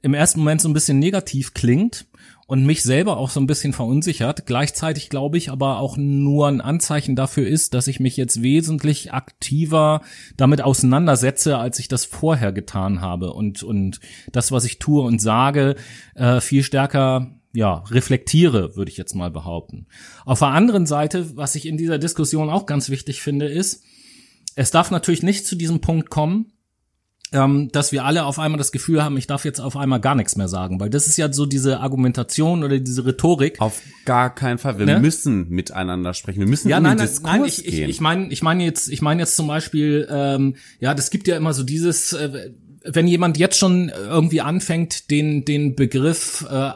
im ersten Moment so ein bisschen negativ klingt und mich selber auch so ein bisschen verunsichert. Gleichzeitig glaube ich aber auch nur ein Anzeichen dafür ist, dass ich mich jetzt wesentlich aktiver damit auseinandersetze, als ich das vorher getan habe und und das, was ich tue und sage, äh, viel stärker ja, reflektiere, würde ich jetzt mal behaupten. Auf der anderen Seite, was ich in dieser Diskussion auch ganz wichtig finde, ist, es darf natürlich nicht zu diesem Punkt kommen, ähm, dass wir alle auf einmal das Gefühl haben, ich darf jetzt auf einmal gar nichts mehr sagen, weil das ist ja so diese Argumentation oder diese Rhetorik. Auf gar keinen Fall. Wir ne? müssen miteinander sprechen. Wir müssen ja, in nein, den Diskurs nein, ich, gehen. Ich, ich meine, ich meine jetzt, ich meine jetzt zum Beispiel, ähm, ja, das gibt ja immer so dieses, äh, wenn jemand jetzt schon irgendwie anfängt, den den Begriff äh,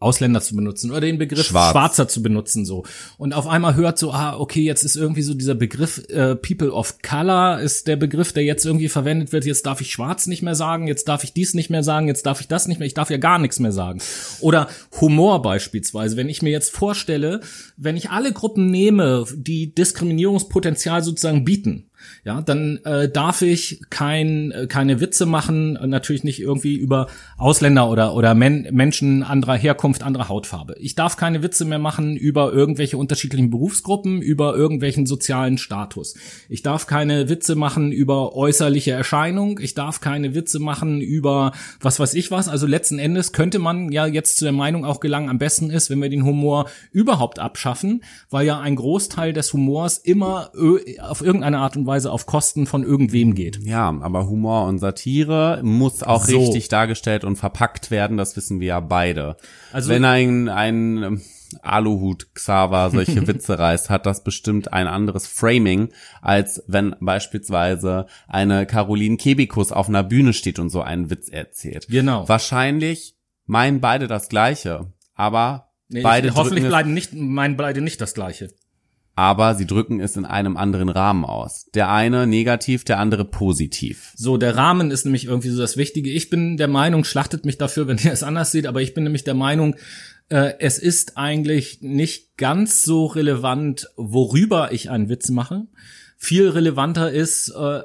Ausländer zu benutzen oder den Begriff Schwarz. Schwarzer zu benutzen so. Und auf einmal hört so ah okay jetzt ist irgendwie so dieser Begriff äh, People of Color ist der Begriff der jetzt irgendwie verwendet wird. Jetzt darf ich Schwarz nicht mehr sagen jetzt darf ich dies nicht mehr sagen jetzt darf ich das nicht mehr ich darf ja gar nichts mehr sagen. Oder Humor beispielsweise. Wenn ich mir jetzt vorstelle wenn ich alle Gruppen nehme die Diskriminierungspotenzial sozusagen bieten ja, dann äh, darf ich kein, äh, keine Witze machen, natürlich nicht irgendwie über Ausländer oder, oder Men Menschen anderer Herkunft, anderer Hautfarbe. Ich darf keine Witze mehr machen über irgendwelche unterschiedlichen Berufsgruppen, über irgendwelchen sozialen Status. Ich darf keine Witze machen über äußerliche Erscheinung. Ich darf keine Witze machen über was weiß ich was. Also letzten Endes könnte man ja jetzt zu der Meinung auch gelangen, am besten ist, wenn wir den Humor überhaupt abschaffen, weil ja ein Großteil des Humors immer auf irgendeine Art und Weise auf Kosten von irgendwem geht. Ja, aber Humor und Satire muss auch so. richtig dargestellt und verpackt werden, das wissen wir ja beide. Also wenn ein, ein Aluhut Xaver solche [LAUGHS] Witze reißt, hat das bestimmt ein anderes Framing, als wenn beispielsweise eine Caroline Kebikus auf einer Bühne steht und so einen Witz erzählt. Genau. Wahrscheinlich meinen beide das Gleiche, aber Nee, beide ich, hoffentlich bleiben nicht, meinen beide nicht das Gleiche. Aber sie drücken es in einem anderen Rahmen aus. Der eine negativ, der andere positiv. So, der Rahmen ist nämlich irgendwie so das Wichtige. Ich bin der Meinung, schlachtet mich dafür, wenn ihr es anders seht, aber ich bin nämlich der Meinung, äh, es ist eigentlich nicht ganz so relevant, worüber ich einen Witz mache. Viel relevanter ist, äh,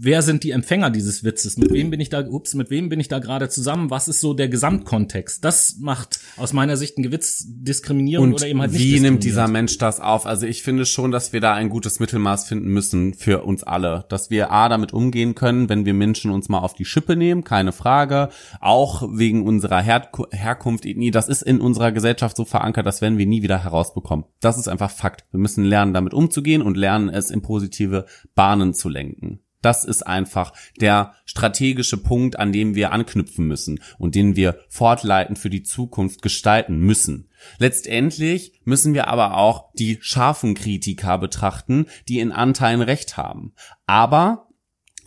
wer sind die Empfänger dieses Witzes? Mit wem bin ich da, ups, mit wem bin ich da gerade zusammen? Was ist so der Gesamtkontext? Das macht aus meiner Sicht einen Gewitz diskriminierend oder eben halt nicht wie nimmt dieser Mensch das auf? Also ich finde schon, dass wir da ein gutes Mittelmaß finden müssen für uns alle. Dass wir A, damit umgehen können, wenn wir Menschen uns mal auf die Schippe nehmen, keine Frage. Auch wegen unserer Her Herkunft, Ethnie. Das ist in unserer Gesellschaft so verankert, das werden wir nie wieder herausbekommen. Das ist einfach Fakt. Wir müssen lernen, damit umzugehen und lernen, es in positive Bahnen zu lenken. Das ist einfach der strategische Punkt, an dem wir anknüpfen müssen und den wir fortleitend für die Zukunft gestalten müssen. Letztendlich müssen wir aber auch die scharfen Kritiker betrachten, die in Anteilen recht haben. Aber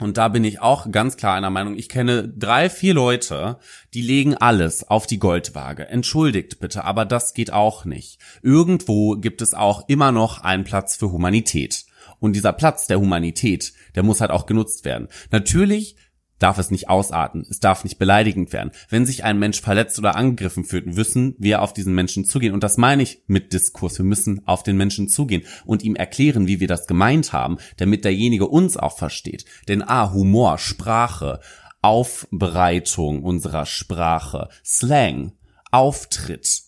und da bin ich auch ganz klar einer Meinung. Ich kenne drei, vier Leute, die legen alles auf die Goldwaage. Entschuldigt bitte, aber das geht auch nicht. Irgendwo gibt es auch immer noch einen Platz für Humanität. Und dieser Platz der Humanität, der muss halt auch genutzt werden. Natürlich darf es nicht ausarten, es darf nicht beleidigend werden. Wenn sich ein Mensch verletzt oder angegriffen fühlt, müssen wir auf diesen Menschen zugehen. Und das meine ich mit Diskurs. Wir müssen auf den Menschen zugehen und ihm erklären, wie wir das gemeint haben, damit derjenige uns auch versteht. Denn A, Humor, Sprache, Aufbereitung unserer Sprache, Slang, Auftritt,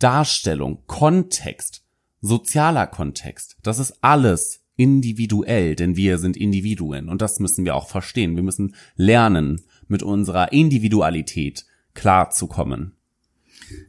Darstellung, Kontext, sozialer Kontext, das ist alles individuell, denn wir sind Individuen und das müssen wir auch verstehen. Wir müssen lernen, mit unserer Individualität klarzukommen.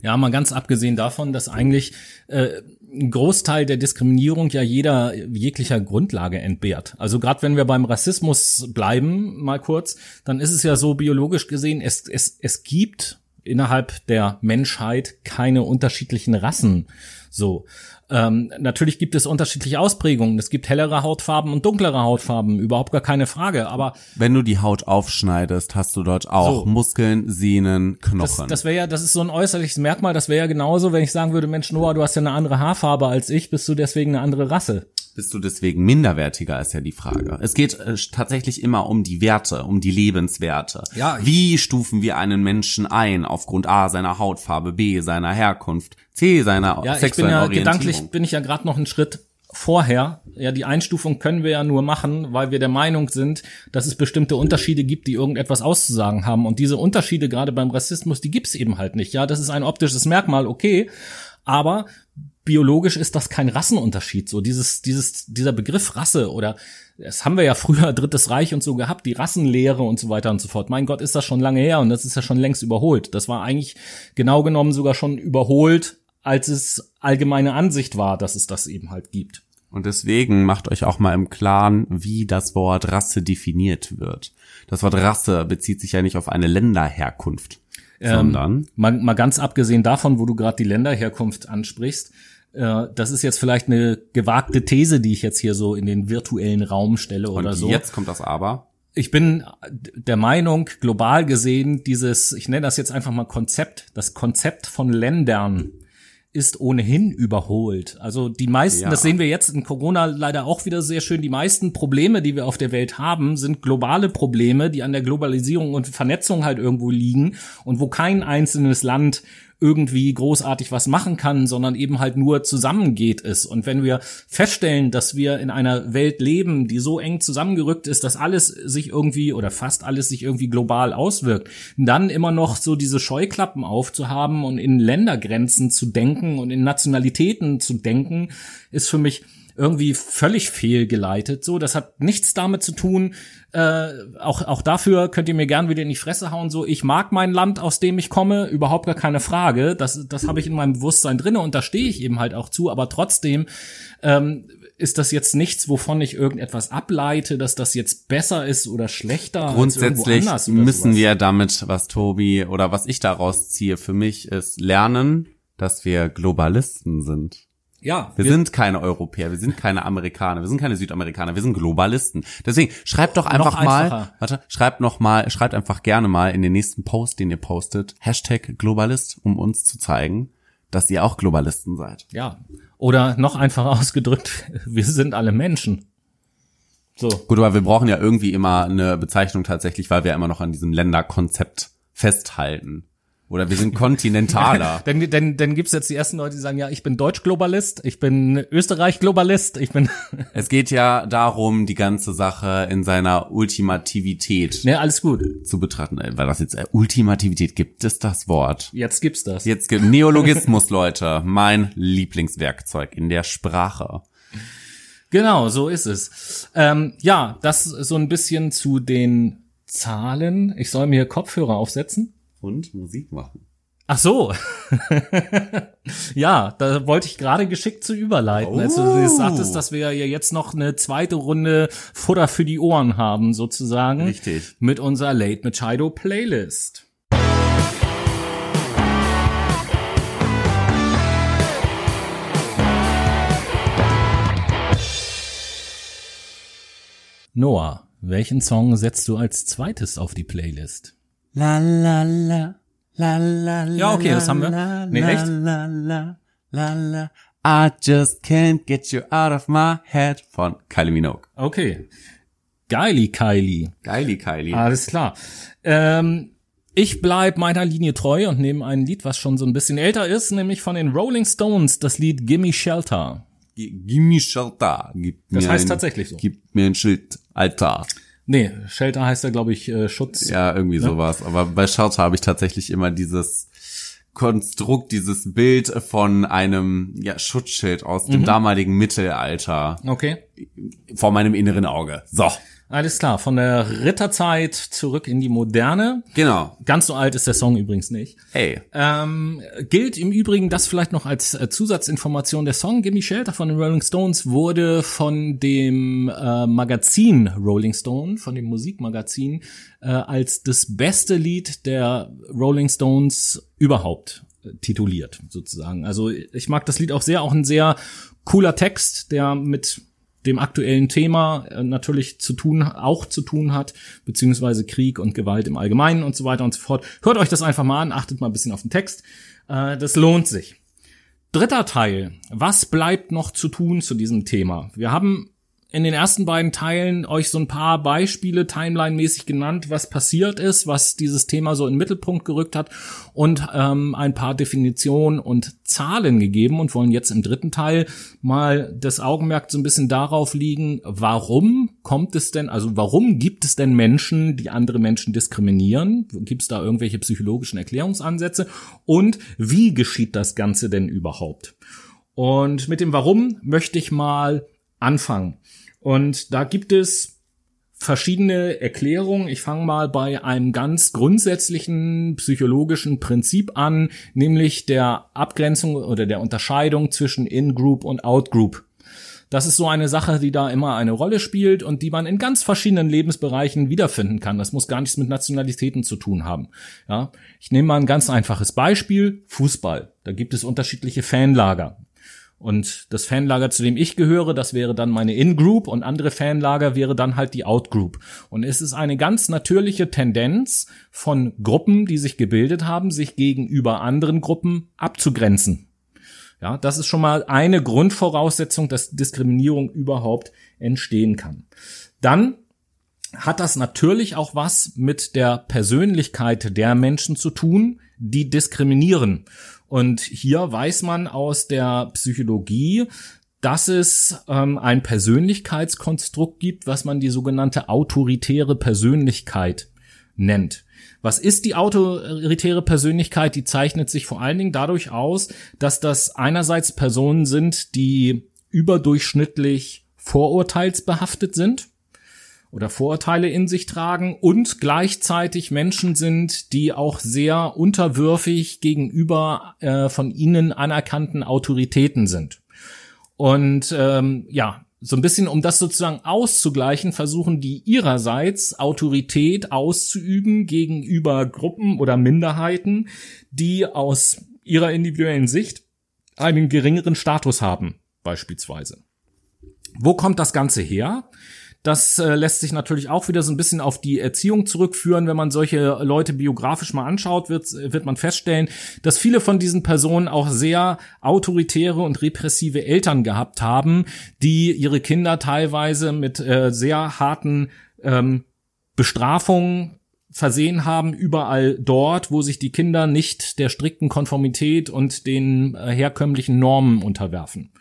Ja, mal ganz abgesehen davon, dass eigentlich äh, ein Großteil der Diskriminierung ja jeder jeglicher Grundlage entbehrt. Also gerade wenn wir beim Rassismus bleiben, mal kurz, dann ist es ja so biologisch gesehen, es, es, es gibt innerhalb der Menschheit keine unterschiedlichen Rassen. So. Ähm, natürlich gibt es unterschiedliche Ausprägungen. Es gibt hellere Hautfarben und dunklere Hautfarben, überhaupt gar keine Frage. Aber Wenn du die Haut aufschneidest, hast du dort auch So. Muskeln, Sehnen, Das, Knochen. das wäre ja, das ist so ein äußerliches Merkmal, das wäre ja genauso, wenn ich sagen würde, Mensch, Noah, du hast ja eine andere Haarfarbe als ich, bist du deswegen eine andere Rasse. Bist du deswegen minderwertiger, ist ja die Frage. Es geht äh, tatsächlich immer um die Werte, um die Lebenswerte. Ja, Wie stufen wir einen Menschen ein aufgrund A seiner Hautfarbe, B seiner Herkunft, C seiner Ja, ich bin ja gedanklich bin ich ja gerade noch einen Schritt vorher. Ja, die Einstufung können wir ja nur machen, weil wir der Meinung sind, dass es bestimmte Unterschiede gibt, die irgendetwas auszusagen haben. Und diese Unterschiede gerade beim Rassismus, die gibt's eben halt nicht. Ja, das ist ein optisches Merkmal, okay, aber biologisch ist das kein Rassenunterschied. So dieses, dieses, dieser Begriff Rasse oder das haben wir ja früher [LAUGHS] Drittes Reich und so gehabt, die Rassenlehre und so weiter und so fort. Mein Gott, ist das schon lange her und das ist ja schon längst überholt. Das war eigentlich genau genommen sogar schon überholt, als es allgemeine Ansicht war, dass es das eben halt gibt. Und deswegen macht euch auch mal im Klaren, wie das Wort Rasse definiert wird. Das Wort Rasse bezieht sich ja nicht auf eine Länderherkunft, Ähm, sondern Mal, mal ganz abgesehen davon, wo du gerade die Länderherkunft ansprichst, äh, das ist jetzt vielleicht eine gewagte These, die ich jetzt hier so in den virtuellen Raum stelle und oder so. jetzt kommt das Aber. ich bin der Meinung, global gesehen, dieses, ich nenne das jetzt einfach mal Konzept, das Konzept von Ländern ist ohnehin überholt. Also die meisten, Ja. das sehen wir jetzt in Corona leider auch wieder sehr schön, die meisten Probleme, die wir auf der Welt haben, sind globale Probleme, die an der Globalisierung und Vernetzung halt irgendwo liegen und wo kein einzelnes Land irgendwie großartig was machen kann, sondern eben halt nur zusammengeht es. Und wenn wir feststellen, dass wir in einer Welt leben, die so eng zusammengerückt ist, dass alles sich irgendwie oder fast alles sich irgendwie global auswirkt, dann immer noch so diese Scheuklappen aufzuhaben und in Ländergrenzen zu denken und in Nationalitäten zu denken, ist für mich irgendwie völlig fehlgeleitet. So, das hat nichts damit zu tun. Äh, auch auch dafür könnt ihr mir gern wieder in die Fresse hauen. So, ich mag mein Land, aus dem ich komme, überhaupt gar keine Frage. Das das habe ich in meinem Bewusstsein drinne und da stehe ich eben halt auch zu. Aber trotzdem ähm, ist das jetzt nichts, wovon ich irgendetwas ableite, dass das jetzt besser ist oder schlechter als Grundsätzlich oder müssen sowas. wir damit, was Tobi oder was ich daraus ziehe, für mich ist lernen, dass wir Globalisten sind. Ja, Wir, sind keine Europäer, wir sind keine Amerikaner, wir sind keine Südamerikaner, wir sind Globalisten. Deswegen schreibt doch einfach mal, warte, schreibt noch mal, schreibt einfach gerne mal in den nächsten Post, den ihr postet, Hashtag Globalist, um uns zu zeigen, dass ihr auch Globalisten seid. ja. Oder noch einfacher [LAUGHS] ausgedrückt, wir sind alle Menschen. So. Gut, aber wir brauchen ja irgendwie immer eine Bezeichnung tatsächlich, weil wir immer noch an diesem Länderkonzept festhalten. Oder wir sind Kontinentaler. [LAUGHS] Denn, denn, denn gibt's jetzt die ersten Leute, die sagen, ja, ich bin Deutsch-Globalist, ich bin Österreich-Globalist, ich bin, [LAUGHS] es geht ja darum, die ganze Sache in seiner Ultimativität ne, alles gut. zu betrachten. Äh, War das jetzt äh, Ultimativität? Gibt es das Wort? Jetzt gibt's das. Jetzt gibt Neologismus, [LAUGHS] Leute. Mein Lieblingswerkzeug in der Sprache. Genau, so ist es. Ähm, ja, das so ein bisschen zu den Zahlen. Ich soll mir Kopfhörer aufsetzen. Und Musik machen. Ach so. [LAUGHS] ja, da wollte ich gerade geschickt zu überleiten. Also du Oh. sagtest, dass wir ja jetzt noch eine zweite Runde Futter für die Ohren haben, sozusagen. Richtig. Mit unserer Late Machado Playlist. Noah, welchen Song setzt du als zweites auf die Playlist? La la la. La la la. Ja, okay, das haben wir. Nee, la, echt? La la la la. I just can't get you out of my head von Kylie Minogue. Okay. Geili Kylie. Geili Kylie. Alles klar. Ähm, ich bleib meiner Linie treu und nehme ein Lied, was schon so ein bisschen älter ist, nämlich von den Rolling Stones, das Lied Gimme Shelter. G- Gimme Shelter. Gib Das heißt ein, tatsächlich so. Gib mir ein Schild, Alter. Nee, Shelter heißt ja, glaube ich, äh, Schutz. Ja, irgendwie sowas. Aber bei Shelter habe ich tatsächlich immer dieses Konstrukt, dieses Bild von einem ja, Schutzschild aus Mhm. dem damaligen Mittelalter Okay. vor meinem inneren Auge. So, Alles klar. Von der Ritterzeit zurück in die Moderne. genau. Ganz so alt ist der Song übrigens nicht. Hey, Ähm, gilt im Übrigen das vielleicht noch als äh, Zusatzinformation. Der Song Gimme Shelter von den Rolling Stones wurde von dem äh, Magazin Rolling Stone, von dem Musikmagazin, äh, als das beste Lied der Rolling Stones überhaupt äh, tituliert, sozusagen. Also ich mag das Lied auch sehr, auch ein sehr cooler Text, der mit dem aktuellen Thema äh, natürlich zu tun, auch zu tun hat, beziehungsweise Krieg und Gewalt im Allgemeinen und so weiter und so fort. Hört euch das einfach mal an, achtet mal ein bisschen auf den Text. Äh, das lohnt sich. Dritter Teil. Was bleibt noch zu tun zu diesem Thema? Wir haben in den ersten beiden Teilen euch so ein paar Beispiele timeline-mäßig genannt, was passiert ist, was dieses Thema so in den Mittelpunkt gerückt hat und ähm, ein paar Definitionen und Zahlen gegeben und wollen jetzt im dritten Teil mal das Augenmerk so ein bisschen darauf liegen, warum kommt es denn, also warum gibt es denn Menschen, die andere Menschen diskriminieren? Gibt es da irgendwelche psychologischen Erklärungsansätze? Und wie geschieht das Ganze denn überhaupt? Und mit dem Warum möchte ich mal anfangen. Und da gibt es verschiedene Erklärungen. Ich fange mal bei einem ganz grundsätzlichen psychologischen Prinzip an, nämlich der Abgrenzung oder der Unterscheidung zwischen In-Group und Out-Group. Das ist so eine Sache, die da immer eine Rolle spielt und die man in ganz verschiedenen Lebensbereichen wiederfinden kann. Das muss gar nichts mit Nationalitäten zu tun haben. Ja, ich nehme mal ein ganz einfaches Beispiel. Fußball. Da gibt es unterschiedliche Fanlager. Und das Fanlager, zu dem ich gehöre, das wäre dann meine In-Group und andere Fanlager wäre dann halt die Out-Group. Und es ist eine ganz natürliche Tendenz von Gruppen, die sich gebildet haben, sich gegenüber anderen Gruppen abzugrenzen. Ja, das ist schon mal eine Grundvoraussetzung, dass Diskriminierung überhaupt entstehen kann. Dann hat das natürlich auch was mit der Persönlichkeit der Menschen zu tun, die diskriminieren. Und hier weiß man aus der Psychologie, dass es ähm, ein Persönlichkeitskonstrukt gibt, was man die sogenannte autoritäre Persönlichkeit nennt. Was ist die autoritäre Persönlichkeit? Die zeichnet sich vor allen Dingen dadurch aus, dass das einerseits Personen sind, die überdurchschnittlich vorurteilsbehaftet sind oder Vorurteile in sich tragen und gleichzeitig Menschen sind, die auch sehr unterwürfig gegenüber äh, von ihnen anerkannten Autoritäten sind. Und ähm, ja, so ein bisschen, um das sozusagen auszugleichen, versuchen die ihrerseits Autorität auszuüben gegenüber Gruppen oder Minderheiten, die aus ihrer individuellen Sicht einen geringeren Status haben, beispielsweise. Wo kommt das Ganze her? Das äh, lässt sich natürlich auch wieder so ein bisschen auf die Erziehung zurückführen. Wenn man solche Leute biografisch mal anschaut, wird, wird man feststellen, dass viele von diesen Personen auch sehr autoritäre und repressive Eltern gehabt haben, die ihre Kinder teilweise mit äh, sehr harten ähm, Bestrafungen versehen haben, überall dort, wo sich die Kinder nicht der strikten Konformität und den äh, herkömmlichen Normen unterwerfen.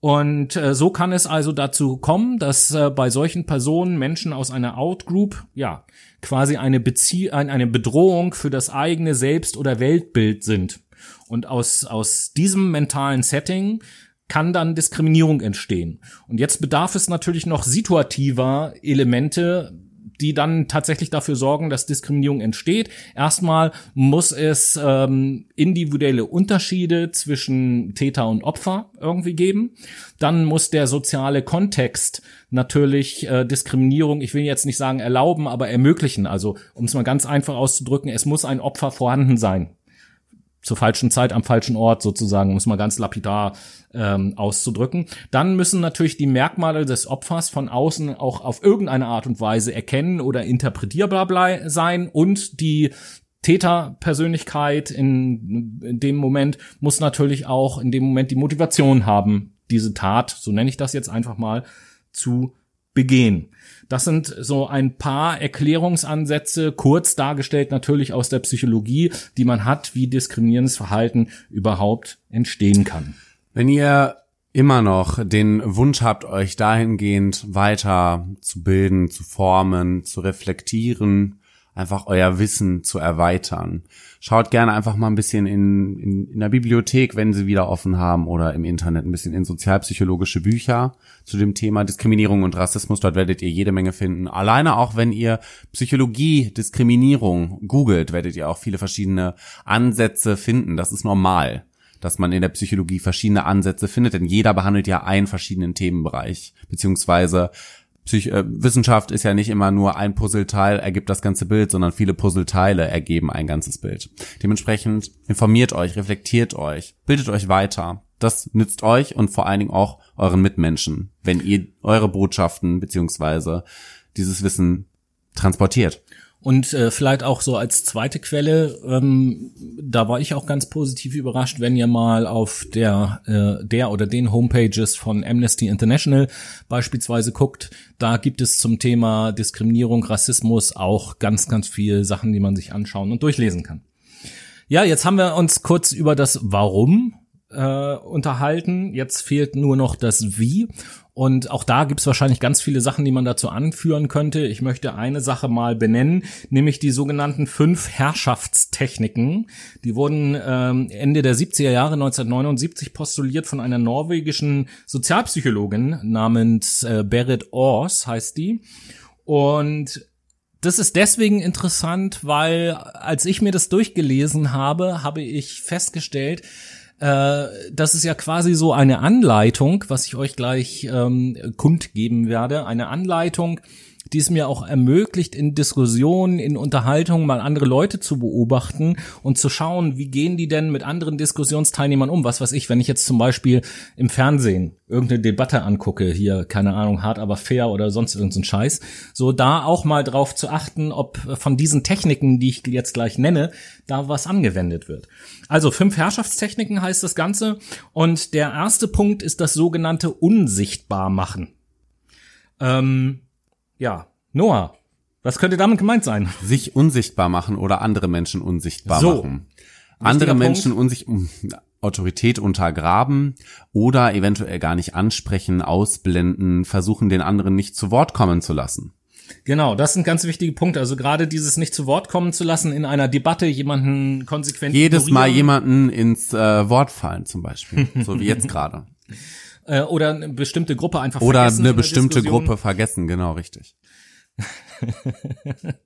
Und äh, so kann es also dazu kommen, dass äh, bei solchen Personen Menschen aus einer Outgroup ja quasi eine Bezie eine Bedrohung für das eigene Selbst- oder Weltbild sind. Und aus aus diesem mentalen Setting kann dann Diskriminierung entstehen. Und jetzt bedarf es natürlich noch situativer Elemente, die dann tatsächlich dafür sorgen, dass Diskriminierung entsteht. Erstmal muss es ähm, individuelle Unterschiede zwischen Täter und Opfer irgendwie geben. Dann muss der soziale Kontext natürlich äh, Diskriminierung, ich will jetzt nicht sagen erlauben, aber ermöglichen. Also um es mal ganz einfach auszudrücken, es muss ein Opfer vorhanden sein zur falschen Zeit am falschen Ort sozusagen, muss man ganz lapidar ähm, auszudrücken. Dann müssen natürlich die Merkmale des Opfers von außen auch auf irgendeine Art und Weise erkennen oder interpretierbar sein und die Täterpersönlichkeit in, in dem Moment muss natürlich auch in dem Moment die Motivation haben, diese Tat, so nenne ich das jetzt einfach mal, zu begehen. Das sind so ein paar Erklärungsansätze, kurz dargestellt natürlich aus der Psychologie, die man hat, wie diskriminierendes Verhalten überhaupt entstehen kann. Wenn ihr immer noch den Wunsch habt, euch dahingehend weiter zu bilden, zu formen, zu reflektieren, einfach euer Wissen zu erweitern. Schaut gerne einfach mal ein bisschen in, in, in der Bibliothek, wenn sie wieder offen haben, oder im Internet ein bisschen in sozialpsychologische Bücher zu dem Thema Diskriminierung und Rassismus. Dort werdet ihr jede Menge finden. Alleine auch, wenn ihr Psychologie, Diskriminierung googelt, werdet ihr auch viele verschiedene Ansätze finden. Das ist normal dass man in der Psychologie verschiedene Ansätze findet, denn jeder behandelt ja einen verschiedenen Themenbereich, beziehungsweise Psych äh, Wissenschaft ist ja nicht immer nur ein Puzzleteil ergibt das ganze Bild, sondern viele Puzzleteile ergeben ein ganzes Bild. Dementsprechend informiert euch, reflektiert euch, bildet euch weiter. Das nützt euch und vor allen Dingen auch euren Mitmenschen, wenn ihr eure Botschaften beziehungsweise dieses Wissen transportiert. Und äh, vielleicht auch so als zweite Quelle, ähm, da war ich auch ganz positiv überrascht, wenn ihr mal auf der, äh, der oder den Homepages von Amnesty International beispielsweise guckt. Da gibt es zum Thema Diskriminierung, Rassismus auch ganz, ganz viel Sachen, die man sich anschauen und durchlesen kann. Ja, jetzt haben wir uns kurz über das Warum äh, unterhalten. Jetzt fehlt nur noch das Wie. Und auch da gibt's wahrscheinlich ganz viele Sachen, die man dazu anführen könnte. Ich möchte eine Sache mal benennen, nämlich die sogenannten fünf Herrschaftstechniken. Die wurden ähm, Ende der 70er Jahre 1979 postuliert von einer norwegischen Sozialpsychologin namens äh, Berit Ors, heißt die. Und das ist deswegen interessant, weil als ich mir das durchgelesen habe, habe ich festgestellt, äh, das ist ja quasi so eine Anleitung, was ich euch gleich ähm, kundgeben werde. Eine Anleitung, die es mir auch ermöglicht, in Diskussionen, in Unterhaltungen mal andere Leute zu beobachten und zu schauen, wie gehen die denn mit anderen Diskussionsteilnehmern um? Was weiß ich, wenn ich jetzt zum Beispiel im Fernsehen irgendeine Debatte angucke, hier, keine Ahnung, hart aber fair oder sonst irgendein Scheiß, so da auch mal drauf zu achten, ob von diesen Techniken, die ich jetzt gleich nenne, da was angewendet wird. Also fünf Herrschaftstechniken heißt das Ganze und der erste Punkt ist das sogenannte Unsichtbarmachen. Ähm, ja, Noah, was könnte damit gemeint sein? Sich unsichtbar machen oder andere Menschen unsichtbar so. machen. Andere Menschen unsichtbar, Autorität untergraben oder eventuell gar nicht ansprechen, ausblenden, versuchen den anderen nicht zu Wort kommen zu lassen. Genau, das sind ganz wichtige Punkte. Also gerade dieses nicht zu Wort kommen zu lassen in einer Debatte, jemanden konsequent jedes Mal jemanden ins äh, Wort fallen zum Beispiel, so wie jetzt [LAUGHS] gerade. Äh, oder eine bestimmte Gruppe einfach oder vergessen. Oder eine bestimmte Gruppe vergessen, genau richtig. [LAUGHS]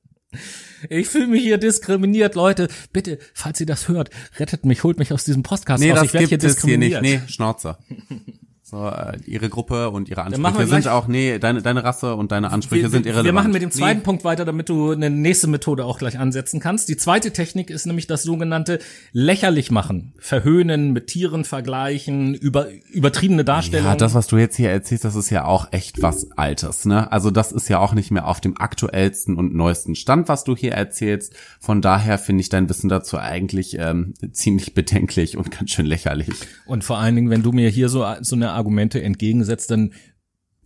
Ich fühle mich hier diskriminiert, Leute. Bitte, falls ihr das hört, rettet mich, holt mich aus diesem Podcast nee, raus. Das ich gibt hier es hier nicht. Nee, Schnauzer. [LAUGHS] So, äh, ihre Gruppe und ihre Ansprüche sind auch, nee, deine, deine Rasse und deine Ansprüche Wir, sind irrelevant. wir machen mit dem zweiten Nee. Punkt weiter, damit du eine nächste Methode auch gleich ansetzen kannst. Die zweite Technik ist nämlich das sogenannte lächerlich machen, verhöhnen, mit Tieren vergleichen, über, übertriebene Darstellungen. Ja, das, was du jetzt hier erzählst, das ist ja auch echt was Altes, ne? Also das ist ja auch nicht mehr auf dem aktuellsten und neuesten Stand, was du hier erzählst. Von daher finde ich dein Wissen dazu eigentlich ähm, ziemlich bedenklich und [LAUGHS] ganz schön lächerlich. Und vor allen Dingen, wenn du mir hier so, so eine Argumente entgegensetzt, dann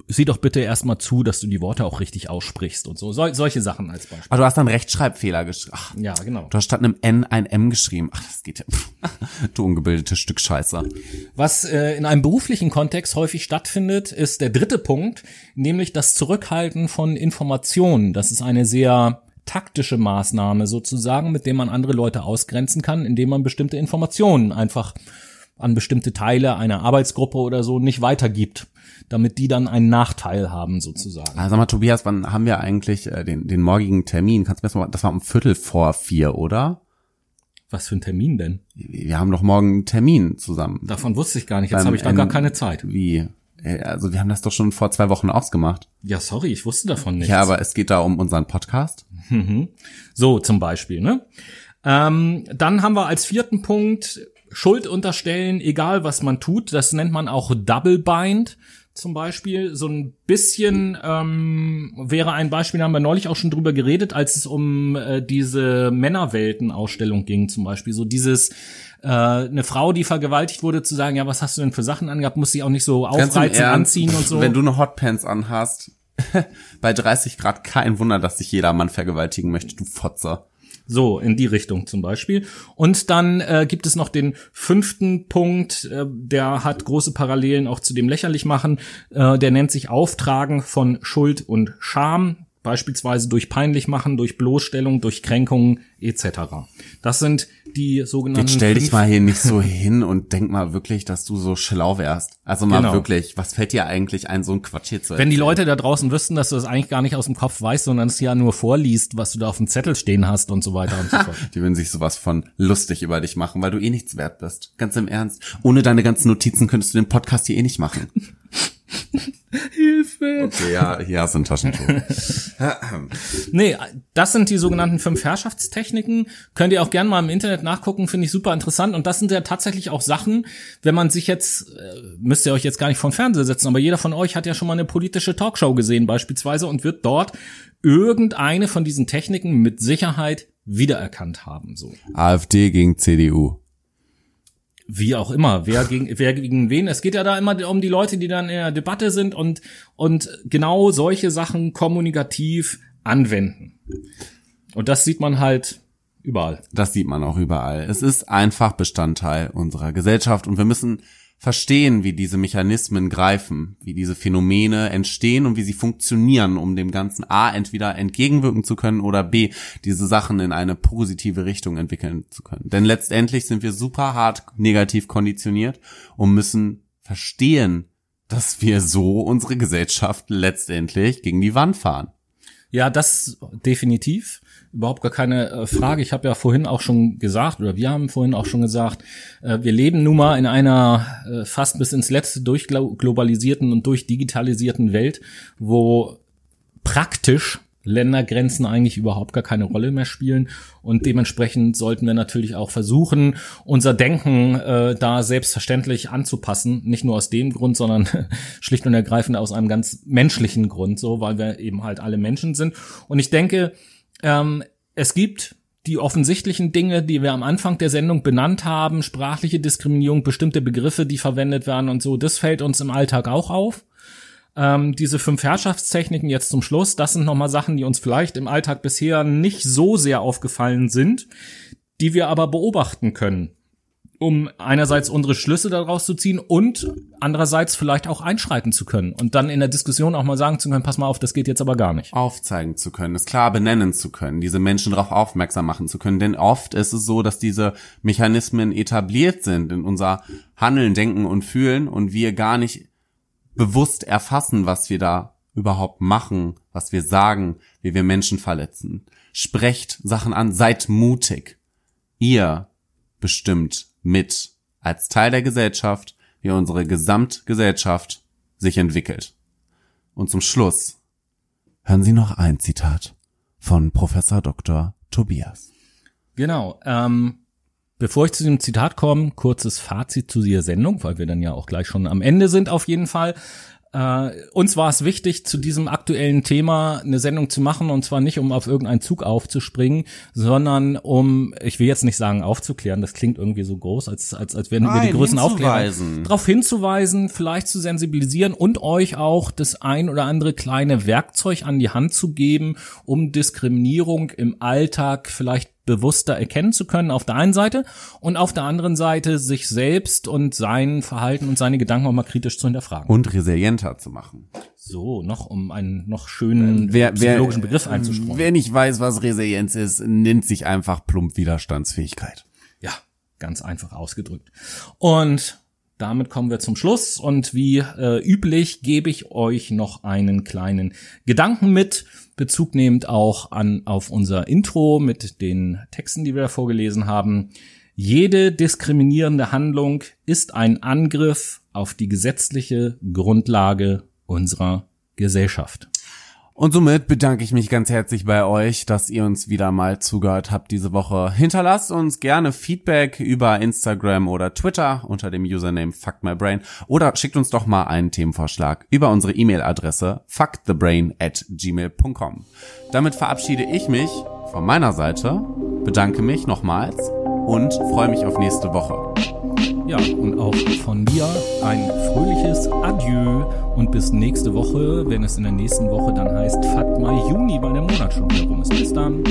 sieh doch bitte erstmal zu, dass du die Worte auch richtig aussprichst und so. Sol solche Sachen als Beispiel. Aber du hast dann Rechtschreibfehler geschrieben. Ja, genau. du hast statt einem N ein M geschrieben. Ach, das geht ja. [LAUGHS] Du ungebildetes Stück Scheiße. Was äh, in einem beruflichen Kontext häufig stattfindet, ist der dritte Punkt, nämlich das Zurückhalten von Informationen. Das ist eine sehr taktische Maßnahme sozusagen, mit der man andere Leute ausgrenzen kann, indem man bestimmte Informationen einfach an bestimmte Teile einer Arbeitsgruppe oder so nicht weitergibt, damit die dann einen Nachteil haben sozusagen. Also sag mal, Tobias, wann haben wir eigentlich äh, den, den morgigen Termin? Kannst du mir das mal, das war um Viertel vor vier, oder? Was für ein Termin denn? Wir haben doch morgen einen Termin zusammen. Davon wusste ich gar nicht. Jetzt Beim habe ich da gar keine Zeit. Wie? Äh, Also wir haben das doch schon vor zwei Wochen ausgemacht. Ja, sorry, ich wusste davon nichts. Ja, aber es geht da um unseren Podcast. So zum Beispiel, ne? Ähm, dann haben wir als vierten Punkt Schuld unterstellen, egal was man tut. Das nennt man auch Double Bind zum Beispiel. So ein bisschen ähm, wäre ein Beispiel, da haben wir neulich auch schon drüber geredet, als es um äh, diese Männerwelten-Ausstellung ging zum Beispiel. So dieses äh, eine Frau, die vergewaltigt wurde, zu sagen, ja, was hast du denn für Sachen angehabt, muss sie auch nicht so aufreizen, anziehen und so. Wenn du eine Hotpants anhast, [LAUGHS] bei 30 Grad kein Wunder, dass dich jeder Mann vergewaltigen möchte, du Fotzer. So, in die Richtung zum Beispiel. Und dann äh, gibt es noch den fünften Punkt, äh, der hat große Parallelen auch zu dem lächerlich machen. Äh, der nennt sich Auftragen von Schuld und Scham, beispielsweise durch peinlich machen, durch Bloßstellung, durch Kränkungen etc. Das sind die sogenannten. Jetzt stell dich mal hier nicht so hin und denk mal wirklich, dass du so schlau wärst. Also mal Genau. wirklich, was fällt dir eigentlich ein, so ein Quatsch hier zu Wenn die erzählen? Leute da draußen wüssten, dass du das eigentlich gar nicht aus dem Kopf weißt, sondern es ja nur vorliest, was du da auf dem Zettel stehen hast und so weiter und so fort. [LAUGHS] Die würden sich sowas von lustig über dich machen, weil du eh nichts wert bist. Ganz im Ernst. Ohne deine ganzen Notizen könntest du den Podcast hier eh nicht machen. [LAUGHS] Hilfe! Okay, ja, hier hast du ein Taschentuch. [LAUGHS] Nee, das sind die sogenannten fünf Herrschaftstechniken. Könnt ihr auch gerne mal im Internet nachgucken, finde ich super interessant. Und das sind ja tatsächlich auch Sachen, wenn man sich jetzt, äh, müsst ihr euch jetzt gar nicht vor den Fernseher setzen, aber jeder von euch hat ja schon mal eine politische Talkshow gesehen beispielsweise und wird dort irgendeine von diesen Techniken mit Sicherheit wiedererkannt haben. So. AfD gegen CDU. Wie auch immer, wer gegen, wer gegen wen. Es geht ja da immer um die Leute, die dann in der Debatte sind und, und genau solche Sachen kommunikativ anwenden. Und das sieht man halt überall. Das sieht man auch überall. Es ist einfach Bestandteil unserer Gesellschaft und wir müssen verstehen, wie diese Mechanismen greifen, wie diese Phänomene entstehen und wie sie funktionieren, um dem Ganzen A entweder entgegenwirken zu können oder B diese Sachen in eine positive Richtung entwickeln zu können. Denn letztendlich sind wir super hart negativ konditioniert und müssen verstehen, dass wir so unsere Gesellschaft letztendlich gegen die Wand fahren. Ja, das definitiv. Überhaupt gar keine äh, Frage. Ich habe ja vorhin auch schon gesagt, oder wir haben vorhin auch schon gesagt, äh, wir leben nun mal in einer äh, fast bis ins Letzte durchglobalisierten und durchdigitalisierten Welt, wo praktisch Ländergrenzen eigentlich überhaupt gar keine Rolle mehr spielen. Und dementsprechend sollten wir natürlich auch versuchen, unser Denken äh, da selbstverständlich anzupassen. Nicht nur aus dem Grund, sondern [LAUGHS] schlicht und ergreifend aus einem ganz menschlichen Grund, so, weil wir eben halt alle Menschen sind. Und ich denke, ähm, es gibt die offensichtlichen Dinge, die wir am Anfang der Sendung benannt haben, sprachliche Diskriminierung, bestimmte Begriffe, die verwendet werden und so, das fällt uns im Alltag auch auf. Ähm, diese fünf Herrschaftstechniken jetzt zum Schluss, das sind nochmal Sachen, die uns vielleicht im Alltag bisher nicht so sehr aufgefallen sind, die wir aber beobachten können, um einerseits unsere Schlüsse daraus zu ziehen und andererseits vielleicht auch einschreiten zu können und dann in der Diskussion auch mal sagen zu können, pass mal auf, das geht jetzt aber gar nicht. aufzeigen zu können, es klar benennen zu können, diese Menschen darauf aufmerksam machen zu können. Denn oft ist es so, dass diese Mechanismen etabliert sind in unser Handeln, Denken und Fühlen und wir gar nicht bewusst erfassen, was wir da überhaupt machen, was wir sagen, wie wir Menschen verletzen. Sprecht Sachen an, seid mutig. Ihr bestimmt mit als Teil der Gesellschaft, wie unsere Gesamtgesellschaft sich entwickelt. Und zum Schluss hören Sie noch ein Zitat von Professor Dr. Tobias. Genau. Ähm, bevor ich zu dem Zitat komme, kurzes Fazit zu dieser Sendung, weil wir dann ja auch gleich schon am Ende sind auf jeden Fall. Äh, uns war es wichtig, zu diesem aktuellen Thema eine Sendung zu machen und zwar nicht, um auf irgendeinen Zug aufzuspringen, sondern um, ich will jetzt nicht sagen aufzuklären, das klingt irgendwie so groß, als, als, als wären wir die größten Aufklärer. Darauf hinzuweisen, vielleicht zu sensibilisieren und euch auch das ein oder andere kleine Werkzeug an die Hand zu geben, um Diskriminierung im Alltag vielleicht bewusster erkennen zu können auf der einen Seite und auf der anderen Seite sich selbst und sein Verhalten und seine Gedanken auch mal kritisch zu hinterfragen. Und resilienter zu machen. So, noch um einen noch schönen wer, psychologischen wer, Begriff einzustreuen. Wer nicht weiß, was Resilienz ist, nennt sich einfach plump Widerstandsfähigkeit. Ja, ganz einfach ausgedrückt. Und damit kommen wir zum Schluss und wie äh, üblich gebe ich euch noch einen kleinen Gedanken mit, Bezug nehmend auch an auf unser Intro mit den Texten, die wir vorgelesen haben. Jede diskriminierende Handlung ist ein Angriff auf die gesetzliche Grundlage unserer Gesellschaft. Und somit bedanke ich mich ganz herzlich bei euch, dass ihr uns wieder mal zugehört habt diese Woche. Hinterlasst uns gerne Feedback über Instagram oder Twitter unter dem Username FuckMyBrain oder schickt uns doch mal einen Themenvorschlag über unsere E-Mail-Adresse fuckthebrain at gmail.com. Damit verabschiede ich mich von meiner Seite, bedanke mich nochmals und freue mich auf nächste Woche. Ja, und auch von mir ein fröhliches Adieu und bis nächste Woche, wenn es in der nächsten Woche dann heißt Fatma Juni, weil der Monat schon wieder rum ist. Bis dann.